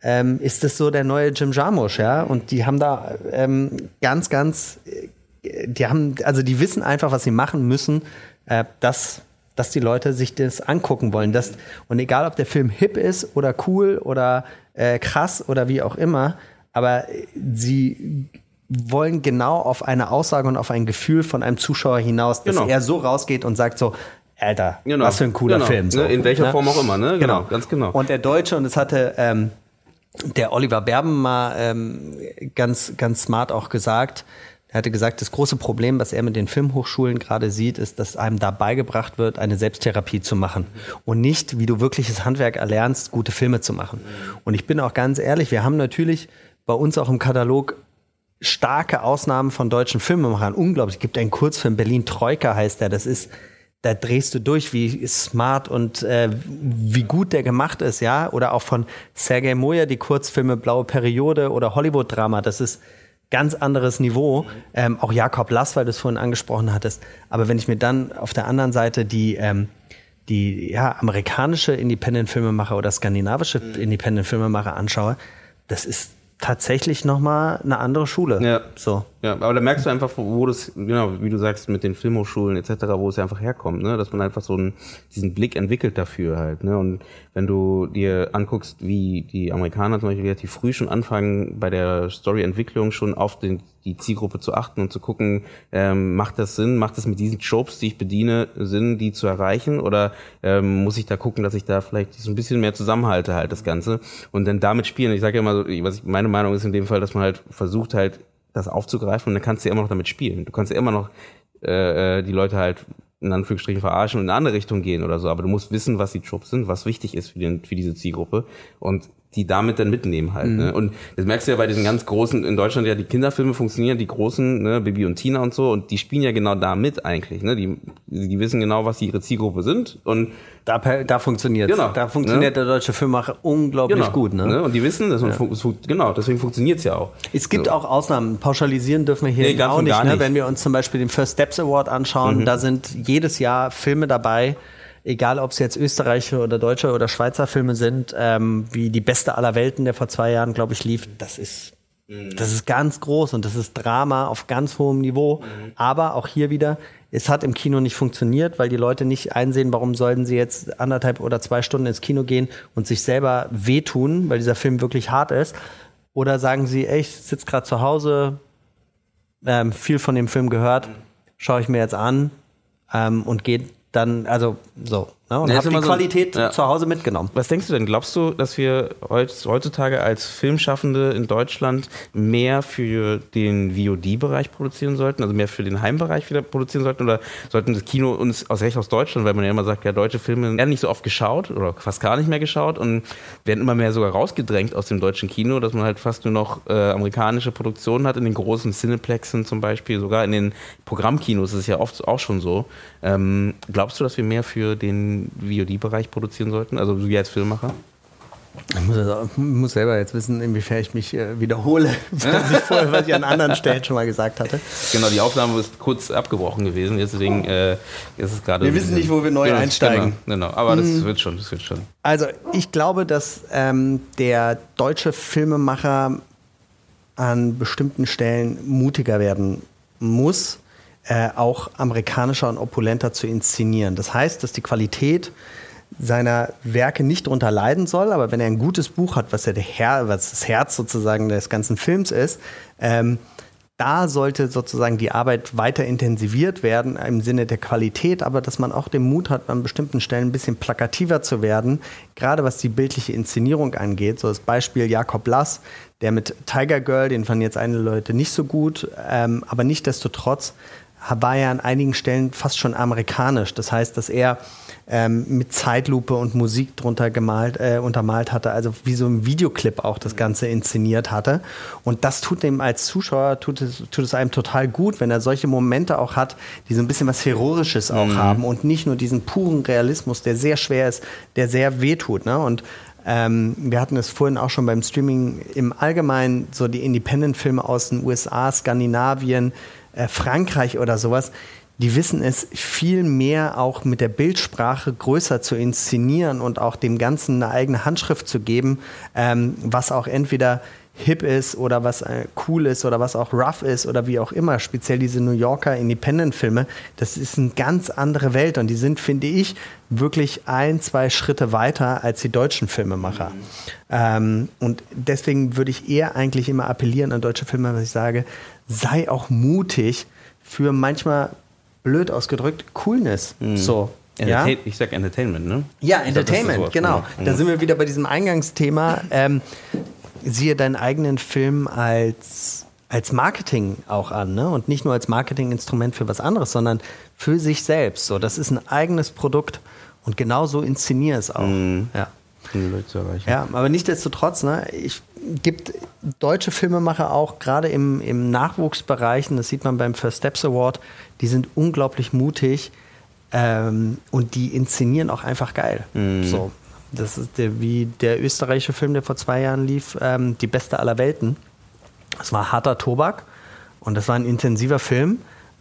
ähm, ist es so der neue Jim Jarmusch, ja. Und die haben da ähm, ganz, ganz, äh, die haben, also die wissen einfach, was sie machen müssen, äh, dass dass die Leute sich das angucken wollen. Das, und egal, ob der Film hip ist oder cool oder äh, krass oder wie auch immer, aber sie wollen genau auf eine Aussage und auf ein Gefühl von einem Zuschauer hinaus, dass genau. er so rausgeht und sagt so, Alter, genau. was für ein cooler genau. Film. So. In welcher ne? Form auch immer, ne? Genau. genau, ganz genau. Und der Deutsche, und das hatte ähm, der Oliver Berben mal ähm, ganz, ganz smart auch gesagt, er hatte gesagt, das große Problem, was er mit den Filmhochschulen gerade sieht, ist, dass einem da beigebracht wird, eine Selbsttherapie zu machen und nicht, wie du wirkliches Handwerk erlernst, gute Filme zu machen. Und ich bin auch ganz ehrlich, wir haben natürlich bei uns auch im Katalog starke Ausnahmen von deutschen Filmemachern. Unglaublich. Es gibt einen Kurzfilm, Berlin Troika heißt der. Das ist, da drehst du durch, wie smart und äh, wie gut der gemacht ist, ja. Oder auch von Sergei Moja die Kurzfilme Blaue Periode oder Hollywood-Drama. Das ist ganz anderes Niveau. Ähm, auch Jakob Lass, weil du es vorhin angesprochen hattest. Aber wenn ich mir dann auf der anderen Seite die, ähm, die ja, amerikanische Independent-Filmemacher oder skandinavische mhm. Independent-Filmemacher anschaue, das ist tatsächlich noch mal eine andere Schule. Ja. So. Ja, aber da merkst du einfach, wo das, genau, wie du sagst, mit den Filmhochschulen etc., wo es ja einfach herkommt, ne? dass man einfach so einen, diesen Blick entwickelt dafür halt. Ne? Und wenn du dir anguckst, wie die Amerikaner zum Beispiel relativ früh schon anfangen, bei der Storyentwicklung schon auf den, die Zielgruppe zu achten und zu gucken, ähm, macht das Sinn, macht das mit diesen Tropes, die ich bediene, Sinn, die zu erreichen? Oder ähm, muss ich da gucken, dass ich da vielleicht so ein bisschen mehr zusammenhalte halt das Ganze und dann damit spielen? Ich sage ja immer, so, was ich, meine Meinung ist in dem Fall, dass man halt versucht halt das aufzugreifen und dann kannst du ja immer noch damit spielen. Du kannst ja immer noch äh, äh, die Leute halt in Anführungsstrichen verarschen und in eine andere Richtung gehen oder so, aber du musst wissen, was die Jobs sind, was wichtig ist für, den, für diese Zielgruppe und die damit dann mitnehmen halt. Mhm. Ne? Und das merkst du ja bei diesen ganz großen, in Deutschland ja die Kinderfilme funktionieren, die großen, ne, Bibi und Tina und so, und die spielen ja genau da mit eigentlich. Ne? Die, die wissen genau, was ihre Zielgruppe sind und da, da funktioniert genau, Da funktioniert ne? der deutsche Filmmacher unglaublich genau, gut. Ne? ne? Und die wissen, dass ja. genau, deswegen funktioniert's ja auch. Es gibt so. auch Ausnahmen. Pauschalisieren dürfen wir hier nee, auch nicht, ne? nicht. Wenn wir uns zum Beispiel den First Steps Award anschauen, mhm. da sind jedes Jahr Filme dabei, egal ob es jetzt österreichische oder deutsche oder Schweizer Filme sind, ähm, wie die beste aller Welten, der vor zwei Jahren, glaube ich, lief, das ist mhm. das ist ganz groß und das ist Drama auf ganz hohem Niveau. Mhm. Aber auch hier wieder, es hat im Kino nicht funktioniert, weil die Leute nicht einsehen, warum sollten sie jetzt anderthalb oder zwei Stunden ins Kino gehen und sich selber wehtun, weil dieser Film wirklich hart ist. Oder sagen sie, ey, ich sitze gerade zu Hause, ähm, viel von dem Film gehört, schaue ich mir jetzt an ähm, und geht dann, also so. Ne? Und ja, habe die so, Qualität ja. zu Hause mitgenommen. Was denkst du denn? Glaubst du, dass wir heutzutage als Filmschaffende in Deutschland mehr für den VOD-Bereich produzieren sollten, also mehr für den Heimbereich wieder produzieren sollten? Oder sollten das Kino uns aus Recht aus Deutschland, weil man ja immer sagt, ja, deutsche Filme werden nicht so oft geschaut oder fast gar nicht mehr geschaut und werden immer mehr sogar rausgedrängt aus dem deutschen Kino, dass man halt fast nur noch äh, amerikanische Produktionen hat, in den großen Cineplexen zum Beispiel, sogar in den Programmkinos ist es ja oft auch schon so. Ähm, glaubst du, dass wir mehr für den VOD-Bereich produzieren sollten? Also du als Filmemacher? Ich muss, also, muss, selber jetzt wissen, inwiefern ich mich äh, wiederhole, <laughs> was ich, vorher, was ich an anderen Stellen schon mal gesagt hatte. Genau, die Aufnahme ist kurz abgebrochen gewesen, deswegen äh, ist es gerade. Wir wissen nicht, wo wir neu genau, einsteigen. Genau, genau. aber das hm. wird schon, das wird schon. Also ich glaube, dass ähm, der deutsche Filmemacher an bestimmten Stellen mutiger werden muss äh, auch amerikanischer und opulenter zu inszenieren. Das heißt, dass die Qualität seiner Werke nicht darunter leiden soll, aber wenn er ein gutes Buch hat, was ja der Her was das Herz sozusagen des ganzen Films ist, ähm, da sollte sozusagen die Arbeit weiter intensiviert werden im Sinne der Qualität, aber dass man auch den Mut hat, an bestimmten Stellen ein bisschen plakativer zu werden, gerade was die bildliche Inszenierung angeht. So das Beispiel Jakob Lass, der mit Tiger Girl, den fanden jetzt einige Leute nicht so gut, ähm, aber nichtdestotrotz war ja an einigen Stellen fast schon amerikanisch. Das heißt, dass er ähm, mit Zeitlupe und Musik drunter gemalt, äh, untermalt hatte, also wie so ein Videoclip auch das Ganze inszeniert hatte. Und das tut dem als Zuschauer, tut es, tut es einem total gut, wenn er solche Momente auch hat, die so ein bisschen was Heroisches auch mhm. haben und nicht nur diesen puren Realismus, der sehr schwer ist, der sehr wehtut. Ne? Und ähm, wir hatten es vorhin auch schon beim Streaming im Allgemeinen, so die Independent-Filme aus den USA, Skandinavien, äh, Frankreich oder sowas, die wissen es viel mehr auch mit der Bildsprache größer zu inszenieren und auch dem Ganzen eine eigene Handschrift zu geben, ähm, was auch entweder hip ist oder was äh, cool ist oder was auch rough ist oder wie auch immer. Speziell diese New Yorker Independent-Filme, das ist eine ganz andere Welt und die sind, finde ich, wirklich ein, zwei Schritte weiter als die deutschen Filmemacher. Mhm. Ähm, und deswegen würde ich eher eigentlich immer appellieren an deutsche Filme, was ich sage, sei auch mutig für manchmal blöd ausgedrückt Coolness. Mhm. So. Ja? Ich sag Entertainment, ne? Ja, Entertainment, genau. Mhm. Da sind wir wieder bei diesem Eingangsthema. Ähm, siehe deinen eigenen Film als, als Marketing auch an, ne? Und nicht nur als Marketinginstrument für was anderes, sondern für sich selbst. So, das ist ein eigenes Produkt und genauso inszeniere es auch. Mhm. Ja. Leute zu erreichen. Ja, aber nichtsdestotrotz, ne, ich gibt deutsche Filmemacher auch, gerade im, im Nachwuchsbereich, und das sieht man beim First Steps Award, die sind unglaublich mutig ähm, und die inszenieren auch einfach geil. Mhm. So. Das ist der, wie der österreichische Film, der vor zwei Jahren lief, ähm, Die Beste aller Welten. Das war harter Tobak und das war ein intensiver Film,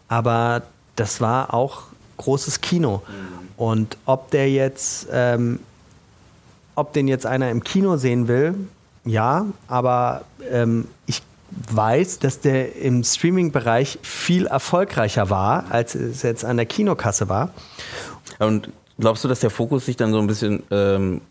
aber das war auch großes Kino. Mhm. Und ob der jetzt ähm, ob den jetzt einer im Kino sehen will, ja, aber ähm, ich weiß, dass der im Streaming-Bereich viel erfolgreicher war, als es jetzt an der Kinokasse war. Und glaubst du, dass der Fokus sich dann so ein bisschen ähm,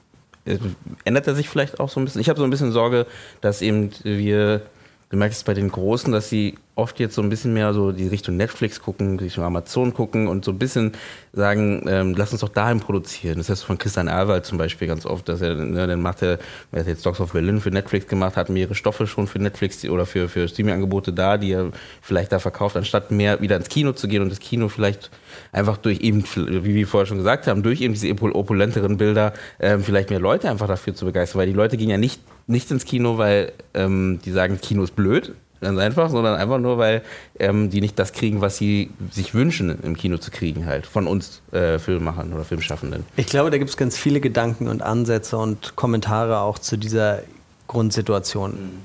äh, ändert er sich vielleicht auch so ein bisschen? Ich habe so ein bisschen Sorge, dass eben wir du merkst es bei den Großen, dass sie oft jetzt so ein bisschen mehr so die Richtung Netflix gucken, Richtung Amazon gucken und so ein bisschen sagen, ähm, lass uns doch dahin produzieren. Das heißt von Christian Erwald zum Beispiel ganz oft, dass er, ne, dann macht er, er hat jetzt Dogs of Berlin für Netflix gemacht, hat mehrere Stoffe schon für Netflix oder für, für Streaming-Angebote da, die er vielleicht da verkauft, anstatt mehr wieder ins Kino zu gehen und das Kino vielleicht einfach durch eben, wie wir vorher schon gesagt haben, durch eben diese opulenteren Bilder ähm, vielleicht mehr Leute einfach dafür zu begeistern, weil die Leute gehen ja nicht nicht ins Kino, weil ähm, die sagen, Kino ist blöd, ganz einfach, sondern einfach nur, weil ähm, die nicht das kriegen, was sie sich wünschen, im Kino zu kriegen, halt, von uns äh, Filmemachern oder Filmschaffenden. Ich glaube, da gibt es ganz viele Gedanken und Ansätze und Kommentare auch zu dieser Grundsituation. Mhm.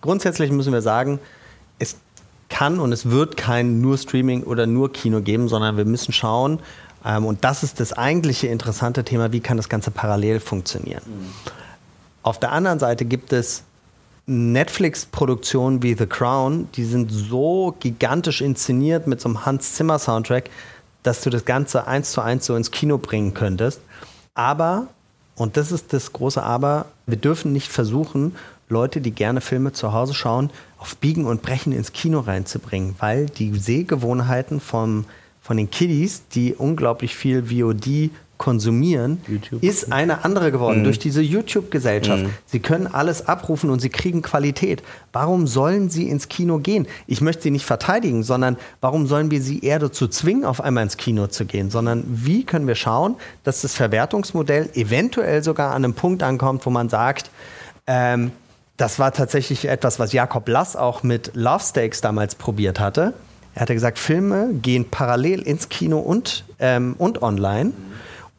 Grundsätzlich müssen wir sagen, es kann und es wird kein nur Streaming oder nur Kino geben, sondern wir müssen schauen, ähm, und das ist das eigentliche interessante Thema, wie kann das Ganze parallel funktionieren. Mhm. Auf der anderen Seite gibt es Netflix-Produktionen wie The Crown, die sind so gigantisch inszeniert mit so einem Hans Zimmer Soundtrack, dass du das Ganze eins zu eins so ins Kino bringen könntest. Aber, und das ist das große Aber, wir dürfen nicht versuchen, Leute, die gerne Filme zu Hause schauen, auf Biegen und Brechen ins Kino reinzubringen, weil die Sehgewohnheiten vom, von den Kiddies, die unglaublich viel VOD konsumieren, YouTube. ist eine andere geworden mhm. durch diese YouTube-Gesellschaft. Mhm. Sie können alles abrufen und sie kriegen Qualität. Warum sollen sie ins Kino gehen? Ich möchte sie nicht verteidigen, sondern warum sollen wir sie eher dazu zwingen, auf einmal ins Kino zu gehen? Sondern wie können wir schauen, dass das Verwertungsmodell eventuell sogar an einem Punkt ankommt, wo man sagt, ähm, das war tatsächlich etwas, was Jakob Lass auch mit Love Stakes damals probiert hatte. Er hatte gesagt, Filme gehen parallel ins Kino und, ähm, und online.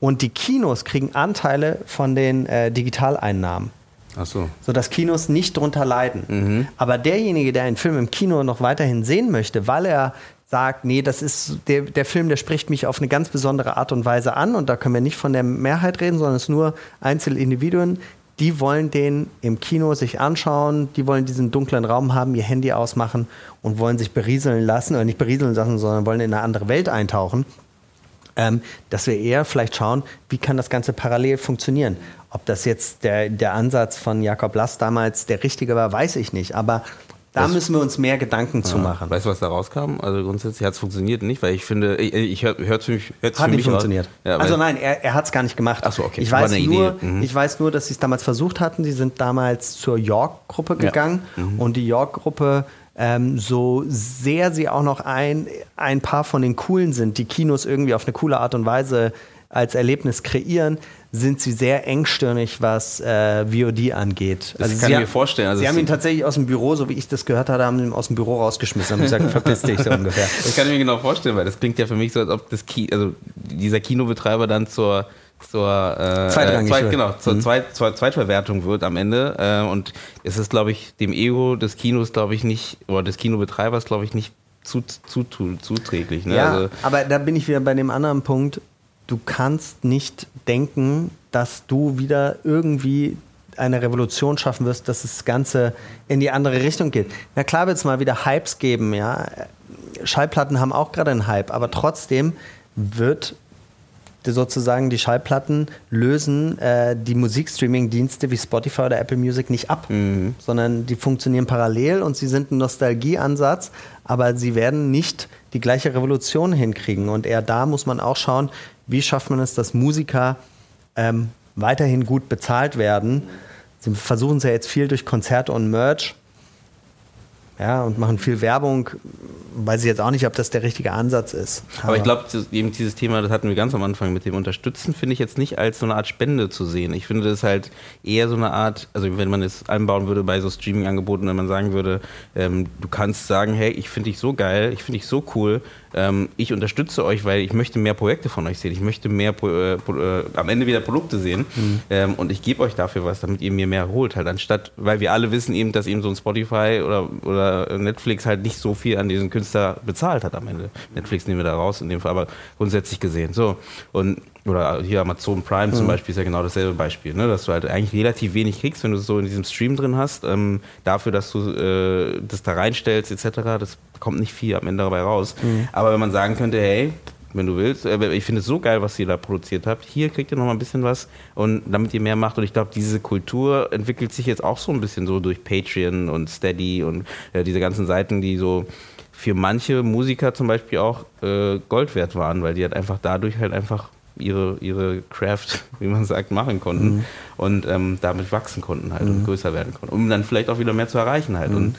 Und die Kinos kriegen Anteile von den äh, Digitaleinnahmen. Ach so. Sodass Kinos nicht drunter leiden. Mhm. Aber derjenige, der einen Film im Kino noch weiterhin sehen möchte, weil er sagt, nee, das ist der, der Film, der spricht mich auf eine ganz besondere Art und Weise an und da können wir nicht von der Mehrheit reden, sondern es nur Einzelindividuen, die wollen den im Kino sich anschauen, die wollen diesen dunklen Raum haben, ihr Handy ausmachen und wollen sich berieseln lassen, oder nicht berieseln lassen, sondern wollen in eine andere Welt eintauchen ähm, dass wir eher vielleicht schauen, wie kann das Ganze parallel funktionieren. Ob das jetzt der, der Ansatz von Jakob Lass damals der richtige war, weiß ich nicht. Aber da das, müssen wir uns mehr Gedanken ja, zu machen. Weißt du, was da rauskam? Also grundsätzlich hat es funktioniert nicht, weil ich finde, ich, ich höre hört für mich. Hört's hat für nicht funktioniert. Ja, also nein, er, er hat es gar nicht gemacht. Ach so, okay. Ich weiß, nur, mhm. ich weiß nur, dass sie es damals versucht hatten. Sie sind damals zur York-Gruppe gegangen ja. mhm. und die York-Gruppe ähm, so sehr sie auch noch ein, ein paar von den coolen sind, die Kinos irgendwie auf eine coole Art und Weise als Erlebnis kreieren, sind sie sehr engstirnig, was äh, VOD angeht. Das also kann ich mir vorstellen. Also sie haben ihn tatsächlich aus dem Büro, so wie ich das gehört habe, haben ihn aus dem Büro rausgeschmissen und gesagt, <laughs> verpiss dich so ungefähr. Das kann ich mir genau vorstellen, weil das klingt ja für mich so, als ob das Ki also dieser Kinobetreiber dann zur zur, äh, Zweit, genau, zur, mhm. Zweit, zur Zweitverwertung wird am Ende. Äh, und es ist, glaube ich, dem Ego des Kinos, glaube ich, nicht, oder des Kinobetreibers, glaube ich, nicht zu, zu, zu, zuträglich. Ne? Ja, also, aber da bin ich wieder bei dem anderen Punkt. Du kannst nicht denken, dass du wieder irgendwie eine Revolution schaffen wirst, dass das Ganze in die andere Richtung geht. Na klar wird es mal wieder Hypes geben, ja. Schallplatten haben auch gerade einen Hype, aber trotzdem wird sozusagen die Schallplatten lösen äh, die Musikstreaming-Dienste wie Spotify oder Apple Music nicht ab, mhm. sondern die funktionieren parallel und sie sind ein Nostalgieansatz, aber sie werden nicht die gleiche Revolution hinkriegen. Und eher da muss man auch schauen, wie schafft man es, dass Musiker ähm, weiterhin gut bezahlt werden. Sie versuchen es ja jetzt viel durch Konzerte und Merch ja, und machen viel Werbung. Weiß ich jetzt auch nicht, ob das der richtige Ansatz ist. Aber, Aber ich glaube, eben dieses Thema, das hatten wir ganz am Anfang mit dem Unterstützen, finde ich jetzt nicht als so eine Art Spende zu sehen. Ich finde das halt eher so eine Art, also wenn man es einbauen würde bei so Streaming-Angeboten, wenn man sagen würde, ähm, du kannst sagen, hey, ich finde dich so geil, ich finde dich so cool, ähm, ich unterstütze euch, weil ich möchte mehr Projekte von euch sehen. Ich möchte mehr äh, äh, am Ende wieder Produkte sehen mhm. ähm, und ich gebe euch dafür was, damit ihr mir mehr holt halt anstatt, weil wir alle wissen eben, dass eben so ein Spotify oder, oder Netflix halt nicht so viel an diesen Künstler bezahlt hat am Ende. Netflix nehmen wir da raus in dem Fall, aber grundsätzlich gesehen. So und oder hier Amazon Prime mhm. zum Beispiel ist ja genau dasselbe Beispiel, ne? dass du halt eigentlich relativ wenig kriegst, wenn du es so in diesem Stream drin hast. Ähm, dafür, dass du äh, das da reinstellst etc., das kommt nicht viel am Ende dabei raus. Mhm. Aber wenn man sagen könnte, hey, wenn du willst, äh, ich finde es so geil, was ihr da produziert habt, hier kriegt ihr noch mal ein bisschen was und damit ihr mehr macht und ich glaube, diese Kultur entwickelt sich jetzt auch so ein bisschen so durch Patreon und Steady und äh, diese ganzen Seiten, die so für manche Musiker zum Beispiel auch äh, Gold wert waren, weil die halt einfach dadurch halt einfach ihre, ihre Craft, <laughs> wie man sagt, machen konnten mhm. und ähm, damit wachsen konnten halt mhm. und größer werden konnten, um dann vielleicht auch wieder mehr zu erreichen halt. Mhm. Und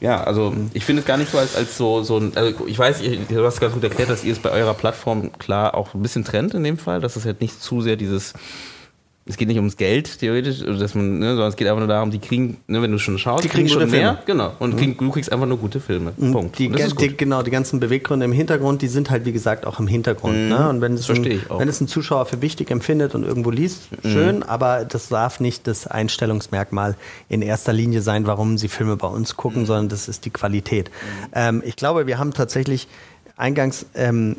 ja, also ich finde es gar nicht so als, als so, so ein, also ich weiß, du hast ganz gut erklärt, dass ihr es bei eurer Plattform klar auch ein bisschen trennt in dem Fall, dass es halt nicht zu sehr dieses es geht nicht ums Geld, theoretisch, dass man, ne, sondern es geht einfach nur darum, die kriegen, ne, wenn du schon schaust, die kriegen, schon mehr. Genau. Und mhm. kriegen, du kriegst einfach nur gute Filme. Mhm. Punkt. Die, die, genau, die ganzen Beweggründe im Hintergrund, die sind halt, wie gesagt, auch im Hintergrund. Mhm. Ne? Und wenn es, ein, wenn es ein Zuschauer für wichtig empfindet und irgendwo liest, mhm. schön, aber das darf nicht das Einstellungsmerkmal in erster Linie sein, warum sie Filme bei uns gucken, mhm. sondern das ist die Qualität. Mhm. Ähm, ich glaube, wir haben tatsächlich eingangs ähm,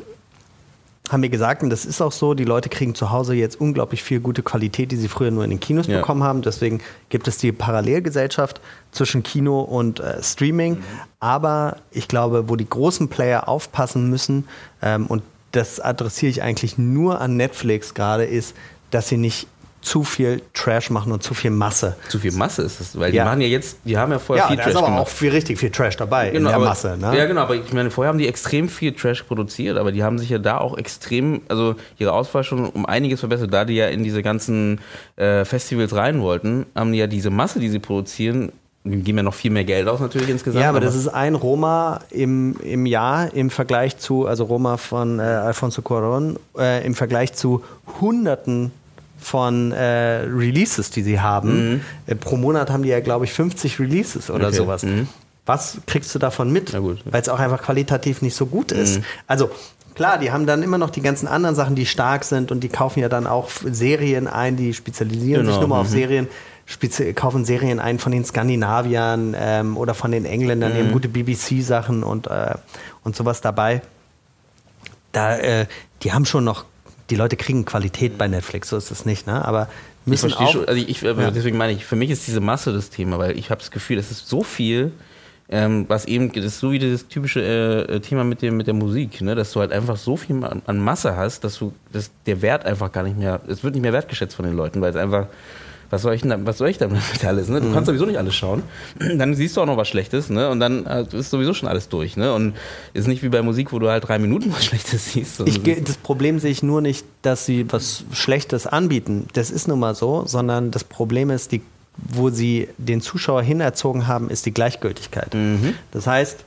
haben wir gesagt, und das ist auch so, die Leute kriegen zu Hause jetzt unglaublich viel gute Qualität, die sie früher nur in den Kinos ja. bekommen haben. Deswegen gibt es die Parallelgesellschaft zwischen Kino und äh, Streaming. Mhm. Aber ich glaube, wo die großen Player aufpassen müssen, ähm, und das adressiere ich eigentlich nur an Netflix gerade, ist, dass sie nicht zu viel Trash machen und zu viel Masse. Zu viel Masse ist es, weil die machen ja jetzt, die haben ja vorher ja, viel Trash gemacht. Ja, ist aber auch viel, richtig viel Trash dabei genau, in der aber, Masse. Ne? Ja, genau, aber ich meine, vorher haben die extrem viel Trash produziert, aber die haben sich ja da auch extrem, also ihre Auswahl schon um einiges verbessert, da die ja in diese ganzen äh, Festivals rein wollten, haben die ja diese Masse, die sie produzieren, die geben ja noch viel mehr Geld aus natürlich insgesamt. Ja, aber, aber das ist ein Roma im, im Jahr im Vergleich zu, also Roma von äh, Alfonso Cuarón, äh, im Vergleich zu hunderten von äh, Releases, die sie haben. Mhm. Äh, pro Monat haben die ja, glaube ich, 50 Releases oder okay. sowas. Mhm. Was kriegst du davon mit? Weil es auch einfach qualitativ nicht so gut ist. Mhm. Also klar, die haben dann immer noch die ganzen anderen Sachen, die stark sind und die kaufen ja dann auch Serien ein, die spezialisieren genau. sich nur mal auf mhm. Serien. Spezi kaufen Serien ein von den Skandinaviern ähm, oder von den Engländern, die haben mhm. gute BBC-Sachen und, äh, und sowas dabei. Da, äh, die haben schon noch die Leute kriegen Qualität bei Netflix, so ist es nicht, ne? Aber müssen ich auch. Schon, also ich, ja. deswegen meine ich, für mich ist diese Masse das Thema, weil ich habe das Gefühl, es ist so viel, ähm, was eben, das ist so wie das typische äh, Thema mit, dem, mit der Musik, ne? dass du halt einfach so viel an, an Masse hast, dass du, dass der Wert einfach gar nicht mehr, es wird nicht mehr wertgeschätzt von den Leuten, weil es einfach was soll ich denn, was soll ich damit alles? Ne? Du mhm. kannst sowieso nicht alles schauen. Dann siehst du auch noch was Schlechtes, ne? Und dann äh, ist sowieso schon alles durch, ne? Und ist nicht wie bei Musik, wo du halt drei Minuten was <laughs> Schlechtes siehst. Ich, das Problem sehe ich nur nicht, dass sie was Schlechtes anbieten. Das ist nun mal so, sondern das Problem ist, die, wo sie den Zuschauer hinerzogen haben, ist die Gleichgültigkeit. Mhm. Das heißt,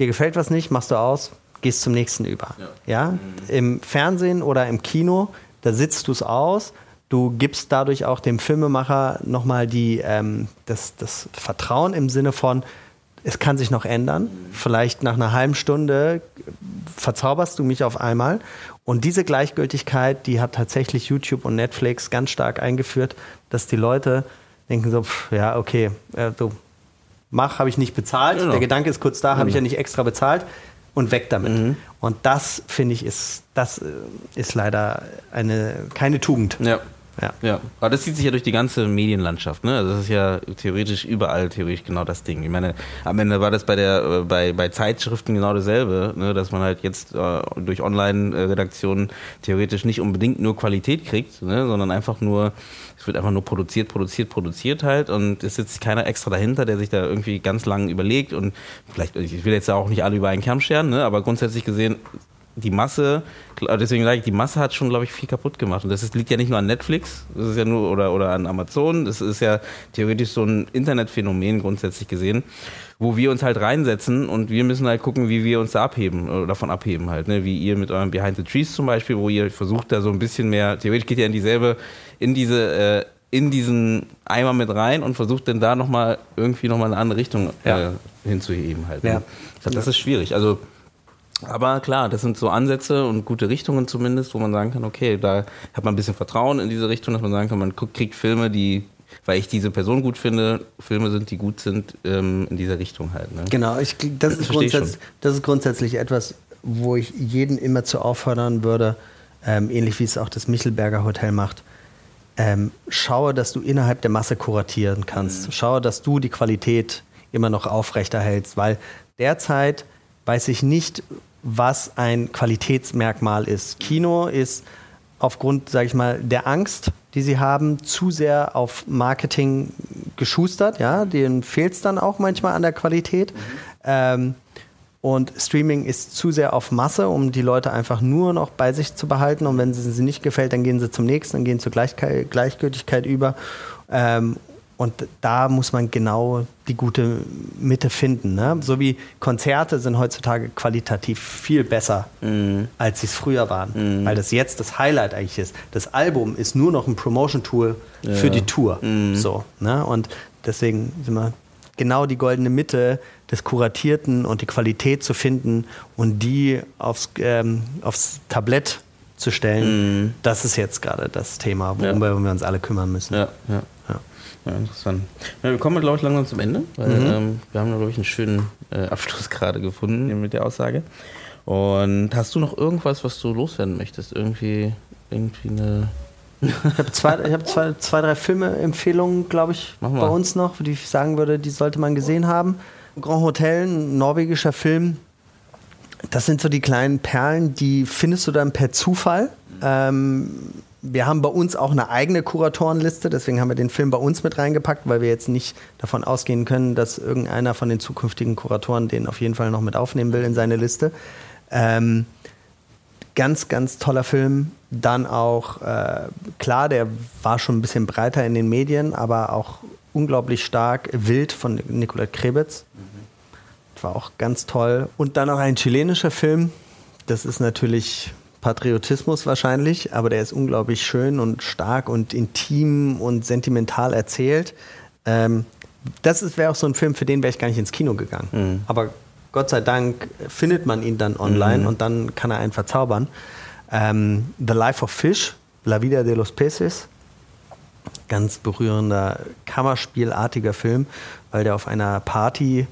dir gefällt was nicht, machst du aus, gehst zum nächsten über. Ja? ja? Mhm. Im Fernsehen oder im Kino, da sitzt du es aus Du gibst dadurch auch dem Filmemacher nochmal die, ähm, das, das Vertrauen im Sinne von, es kann sich noch ändern. Vielleicht nach einer halben Stunde verzauberst du mich auf einmal. Und diese Gleichgültigkeit, die hat tatsächlich YouTube und Netflix ganz stark eingeführt, dass die Leute denken so, pff, ja, okay, äh, du mach, habe ich nicht bezahlt. Genau. Der Gedanke ist kurz da, genau. habe ich ja nicht extra bezahlt und weg damit. Mhm. Und das finde ich ist, das äh, ist leider eine keine Tugend. Ja. Ja. ja, aber das zieht sich ja durch die ganze Medienlandschaft. Ne? Also das ist ja theoretisch überall theoretisch genau das Ding. Ich meine, am Ende war das bei der äh, bei, bei Zeitschriften genau dasselbe, ne? dass man halt jetzt äh, durch Online-Redaktionen theoretisch nicht unbedingt nur Qualität kriegt, ne? sondern einfach nur es wird einfach nur produziert, produziert, produziert halt und es sitzt keiner extra dahinter, der sich da irgendwie ganz lang überlegt und vielleicht, ich will jetzt auch nicht alle über einen Kamm scheren, ne? aber grundsätzlich gesehen die Masse, deswegen sage ich, die Masse hat schon, glaube ich, viel kaputt gemacht. Und das ist, liegt ja nicht nur an Netflix, das ist ja nur, oder, oder an Amazon, das ist ja theoretisch so ein Internetphänomen grundsätzlich gesehen, wo wir uns halt reinsetzen und wir müssen halt gucken, wie wir uns da abheben, oder davon abheben halt, ne? Wie ihr mit eurem Behind the Trees zum Beispiel, wo ihr versucht da so ein bisschen mehr, theoretisch geht ihr in dieselbe, in diese, äh, in diesen Eimer mit rein und versucht dann da nochmal irgendwie nochmal eine andere Richtung äh, ja. hinzuheben halt. Ne? Ja. Ich glaube, das ist schwierig. Also Aber klar, das sind so Ansätze und gute Richtungen zumindest, wo man sagen kann, okay, da hat man ein bisschen Vertrauen in diese Richtung, dass man sagen kann, man kriegt Filme, die, weil ich diese Person gut finde, Filme sind, die gut sind, ähm, in dieser Richtung halt. Ne? Genau, ich, das, ist grundsätzlich, das ist grundsätzlich etwas, wo ich jeden immer zu auffordern würde, ähm, ähnlich wie es auch das Michelberger Hotel macht. Ähm, schaue, dass du innerhalb der Masse kuratieren kannst. Mhm. Schaue, dass du die Qualität immer noch aufrechterhältst, weil derzeit weiß ich nicht, was ein Qualitätsmerkmal ist. Kino ist aufgrund, sage ich mal, der Angst, die sie haben, zu sehr auf Marketing geschustert. Ja, denen fehlt es dann auch manchmal an der Qualität. Mhm. Ähm, und Streaming ist zu sehr auf Masse, um die Leute einfach nur noch bei sich zu behalten. Und wenn es sie nicht gefällt, dann gehen sie zum nächsten, dann gehen zur Gleichgültigkeit über. Ähm, und da muss man genau die gute Mitte finden. Ne? So wie Konzerte sind heutzutage qualitativ viel besser, mm. als sie es früher waren. Mm. Weil das jetzt das Highlight eigentlich ist. Das Album ist nur noch ein Promotion-Tool ja. für die Tour. Mm. So, ne? Und deswegen sind wir genau die goldene Mitte des Kuratierten und die Qualität zu finden und die aufs, ähm, aufs Tablett zu stellen. Mm. Das ist jetzt gerade das Thema, worum ja. wir uns alle kümmern müssen. Ja, ja. Ja, interessant. Ja, wir kommen, glaube ich, langsam zum Ende, weil mhm. ähm, wir haben, glaube ich, einen schönen äh, Abschluss gerade gefunden mit der Aussage. Und hast du noch irgendwas, was du loswerden möchtest? Irgendwie, irgendwie eine. Ich habe zwei, ich hab zwei, zwei, drei Filme-Empfehlungen, glaube ich, bei uns noch, die ich sagen würde, die sollte man gesehen haben. Grand Hotel, ein norwegischer Film. Das sind so die kleinen Perlen, die findest du dann per Zufall. Ähm, wir haben bei uns auch eine eigene Kuratorenliste, deswegen haben wir den Film bei uns mit reingepackt, weil wir jetzt nicht davon ausgehen können, dass irgendeiner von den zukünftigen Kuratoren den auf jeden Fall noch mit aufnehmen will in seine Liste. Ähm, ganz, ganz toller Film. Dann auch, äh, klar, der war schon ein bisschen breiter in den Medien, aber auch unglaublich stark. Wild von Nicolette Krebitz. Mhm. War auch ganz toll. Und dann noch ein chilenischer Film. Das ist natürlich Patriotismus wahrscheinlich, aber der ist unglaublich schön und stark und intim und sentimental erzählt. Ähm, das wäre auch so ein Film, für den wäre ich gar nicht ins Kino gegangen. Mhm. Aber Gott sei Dank findet man ihn dann online mhm. und dann kann er einen verzaubern. Ähm, The Life of Fish, La Vida de los Peces, ganz berührender, Kammerspielartiger Film, weil der auf einer Party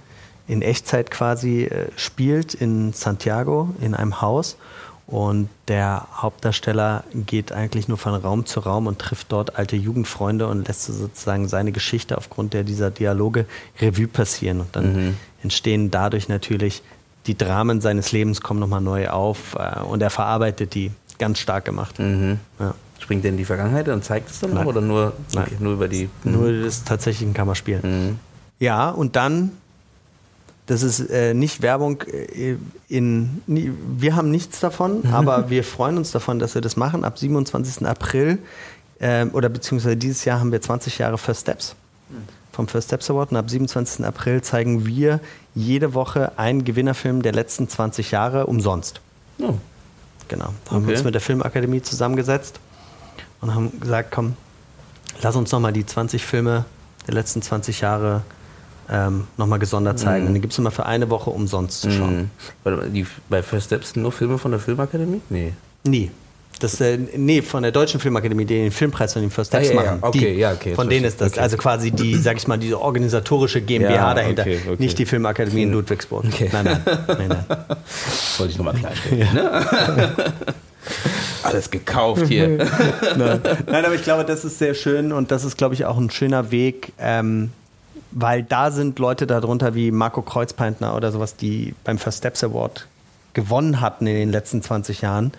in Echtzeit quasi äh, spielt in Santiago in einem Haus und der Hauptdarsteller geht eigentlich nur von Raum zu Raum und trifft dort alte Jugendfreunde und lässt sozusagen seine Geschichte aufgrund der dieser Dialoge Revue passieren. Und dann mhm. entstehen dadurch natürlich die Dramen seines Lebens kommen nochmal neu auf äh, und er verarbeitet die ganz stark gemacht. Mhm. Ja. Springt der in die Vergangenheit und zeigt es dann noch oder nur, okay, nur über die. Nur mhm. das tatsächlich ein Kammerspiel. Mhm. Ja, und dann das ist äh, nicht Werbung äh, in. Wir haben nichts davon, aber wir freuen uns davon, dass wir das machen. Ab 27. April äh, oder beziehungsweise dieses Jahr haben wir 20 Jahre First Steps vom First Steps Award und ab 27. April zeigen wir jede Woche einen Gewinnerfilm der letzten 20 Jahre umsonst. Oh. Genau. Da haben wir uns mit der Filmakademie zusammengesetzt und haben gesagt, komm, lass uns nochmal die 20 Filme der letzten 20 Jahre ähm, nochmal gesondert zeigen. Mhm. Und die gibt es immer für eine Woche umsonst zu schauen. Mhm. Warte mal, die, bei First Steps nur Filme von der Filmakademie? Nee. Nie. Das, äh, nee, von der Deutschen Filmakademie, die den Filmpreis von den First Steps ah, ja, ja, machen. Okay, die, ja, okay. Von denen ist das. Okay. Also quasi die, sag ich mal, diese organisatorische GmbH ja, dahinter. Okay, okay. Nicht die Filmakademie in mhm. Ludwigsburg. Okay. Nein, nein. nein, nein. <laughs> Wollte ich nochmal klarstellen. Ne? <laughs> Alles gekauft hier. nein. nein, aber ich glaube, das ist sehr schön und das ist, glaube ich, auch ein schöner Weg, ähm, weil da sind Leute darunter wie Marco Kreuzpeintner oder sowas, die beim First Steps Award gewonnen hatten in den letzten 20 Jahren.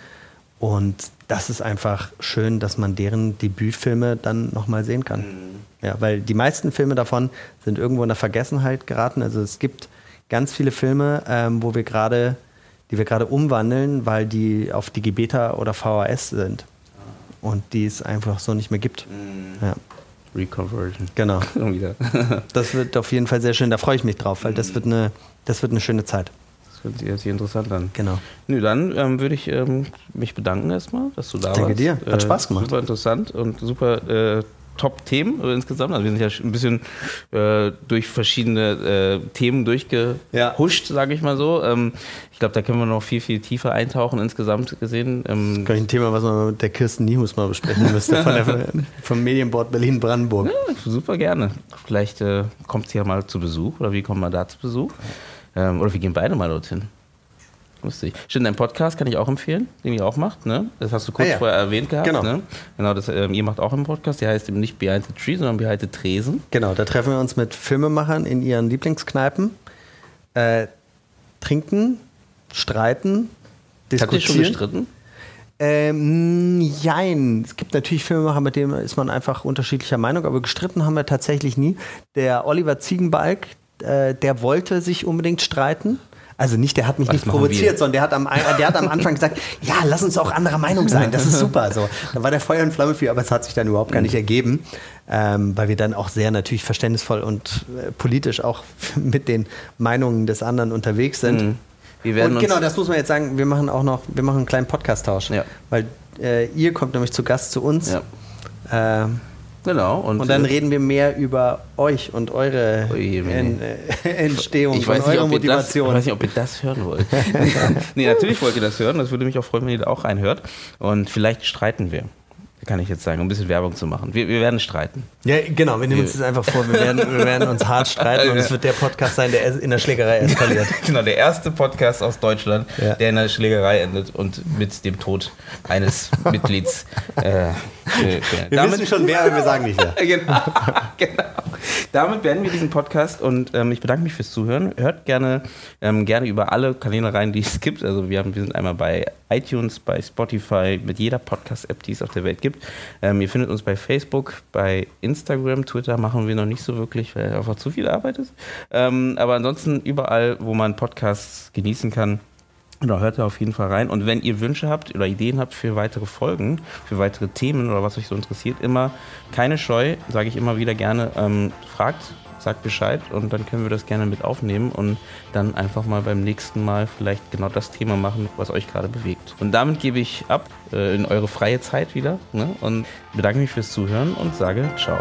Und das ist einfach schön, dass man deren Debütfilme dann nochmal sehen kann. Mhm. Ja, weil die meisten Filme davon sind irgendwo in der Vergessenheit geraten. Also es gibt ganz viele Filme, ähm, wo wir gerade, die wir gerade umwandeln, weil die auf Digibeta oder VHS sind. Ah. Und die es einfach so nicht mehr gibt. Mhm. Ja. Reconversion. Genau. <laughs> <laughs> das wird auf jeden Fall sehr schön. Da freue ich mich drauf, weil das wird eine, das wird eine schöne Zeit. Das hört sich jetzt interessant an. Genau. Nö, dann ähm, würde ich ähm, mich bedanken erstmal, dass du da Danke warst. Danke dir. Hat äh, Spaß gemacht. Super interessant und super äh, Top-Themen insgesamt. Also wir sind ja ein bisschen äh, durch verschiedene äh, Themen durchgehuscht, ja. sage ich mal so. Ähm, ich glaube, da können wir noch viel, viel tiefer eintauchen insgesamt gesehen. Ähm, das ist ein Thema, was man mit der Kirsten Niehus mal besprechen müsste von der, vom Medienboard Berlin-Brandenburg. Ja, super gerne. Vielleicht äh, kommt sie ja mal zu Besuch oder wie kommen wir da zu Besuch? Ähm, oder wir gehen beide mal dorthin. Lustig. Stimmt, dein Podcast kann ich auch empfehlen, den ihr auch macht. Ne? Das hast du kurz ah, ja. vorher erwähnt gehabt. Genau. Ne? Genau, das, ähm, ihr macht auch einen Podcast, der heißt eben nicht Behind the Tree, sondern Behind the Tresen. Genau, da treffen wir uns mit Filmemachern in ihren Lieblingskneipen, äh, trinken, streiten, diskutieren. Habt ihr schon gestritten? Ähm, jein. Es gibt natürlich Filmemacher, mit denen ist man einfach unterschiedlicher Meinung, aber gestritten haben wir tatsächlich nie. Der Oliver Ziegenbalg, äh, der wollte sich unbedingt streiten. Also nicht, der hat mich Was nicht provoziert, sondern der hat, am, der hat am Anfang gesagt, <laughs> ja, lass uns auch anderer Meinung sein, das ist super. So, da war der Feuer und Flamme für, aber es hat sich dann überhaupt gar nicht ergeben, ähm, weil wir dann auch sehr natürlich verständnisvoll und äh, politisch auch <laughs> mit den Meinungen des anderen unterwegs sind. Mhm. und genau, das muss man jetzt sagen, wir machen auch noch, wir machen einen kleinen Podcast-Tausch, ja. weil äh, ihr kommt nämlich zu Gast zu uns. Ja. Äh, Genau. Und, und dann äh, reden wir mehr über euch und eure en, äh, Entstehung, ich weiß, nicht, eure Motivation. Das, ich weiß nicht, ob ihr das hören wollt. <laughs> <laughs> nee, natürlich wollt ihr das hören. Das würde mich auch freuen, wenn ihr da auch reinhört. Und vielleicht streiten wir kann ich jetzt sagen, um ein bisschen Werbung zu machen. Wir, wir werden streiten. Ja, genau, wir nehmen uns das einfach vor, wir werden, wir werden uns hart streiten und es wird der Podcast sein, der in der Schlägerei eskaliert. <laughs> genau, der erste Podcast aus Deutschland, ja. der in der Schlägerei endet und mit dem Tod eines Mitglieds. <laughs> Äh, wir Damit, wissen schon wer, aber wir sagen nicht wer. <laughs> genau, genau. Damit beenden wir diesen Podcast und ähm, ich bedanke mich fürs Zuhören. Hört gerne, ähm, gerne über alle Kanäle rein, die es gibt. Also wir, haben, wir sind einmal bei iTunes, bei Spotify, mit jeder Podcast-App, die es auf der Welt gibt. Ähm, ihr findet uns bei Facebook, bei Instagram, Twitter machen wir noch nicht so wirklich, weil einfach zu viel Arbeit ist. Ähm, aber ansonsten überall, wo man Podcasts genießen kann, Genau, hört da auf jeden Fall rein. Und wenn ihr Wünsche habt oder Ideen habt für weitere Folgen, für weitere Themen oder was euch so interessiert, immer keine Scheu, sage ich immer wieder gerne, ähm, fragt, sagt Bescheid und dann können wir das gerne mit aufnehmen und dann einfach mal beim nächsten Mal vielleicht genau das Thema machen, was euch gerade bewegt. Und damit gebe ich ab äh, in eure freie Zeit wieder ne? und bedanke mich fürs Zuhören und sage ciao.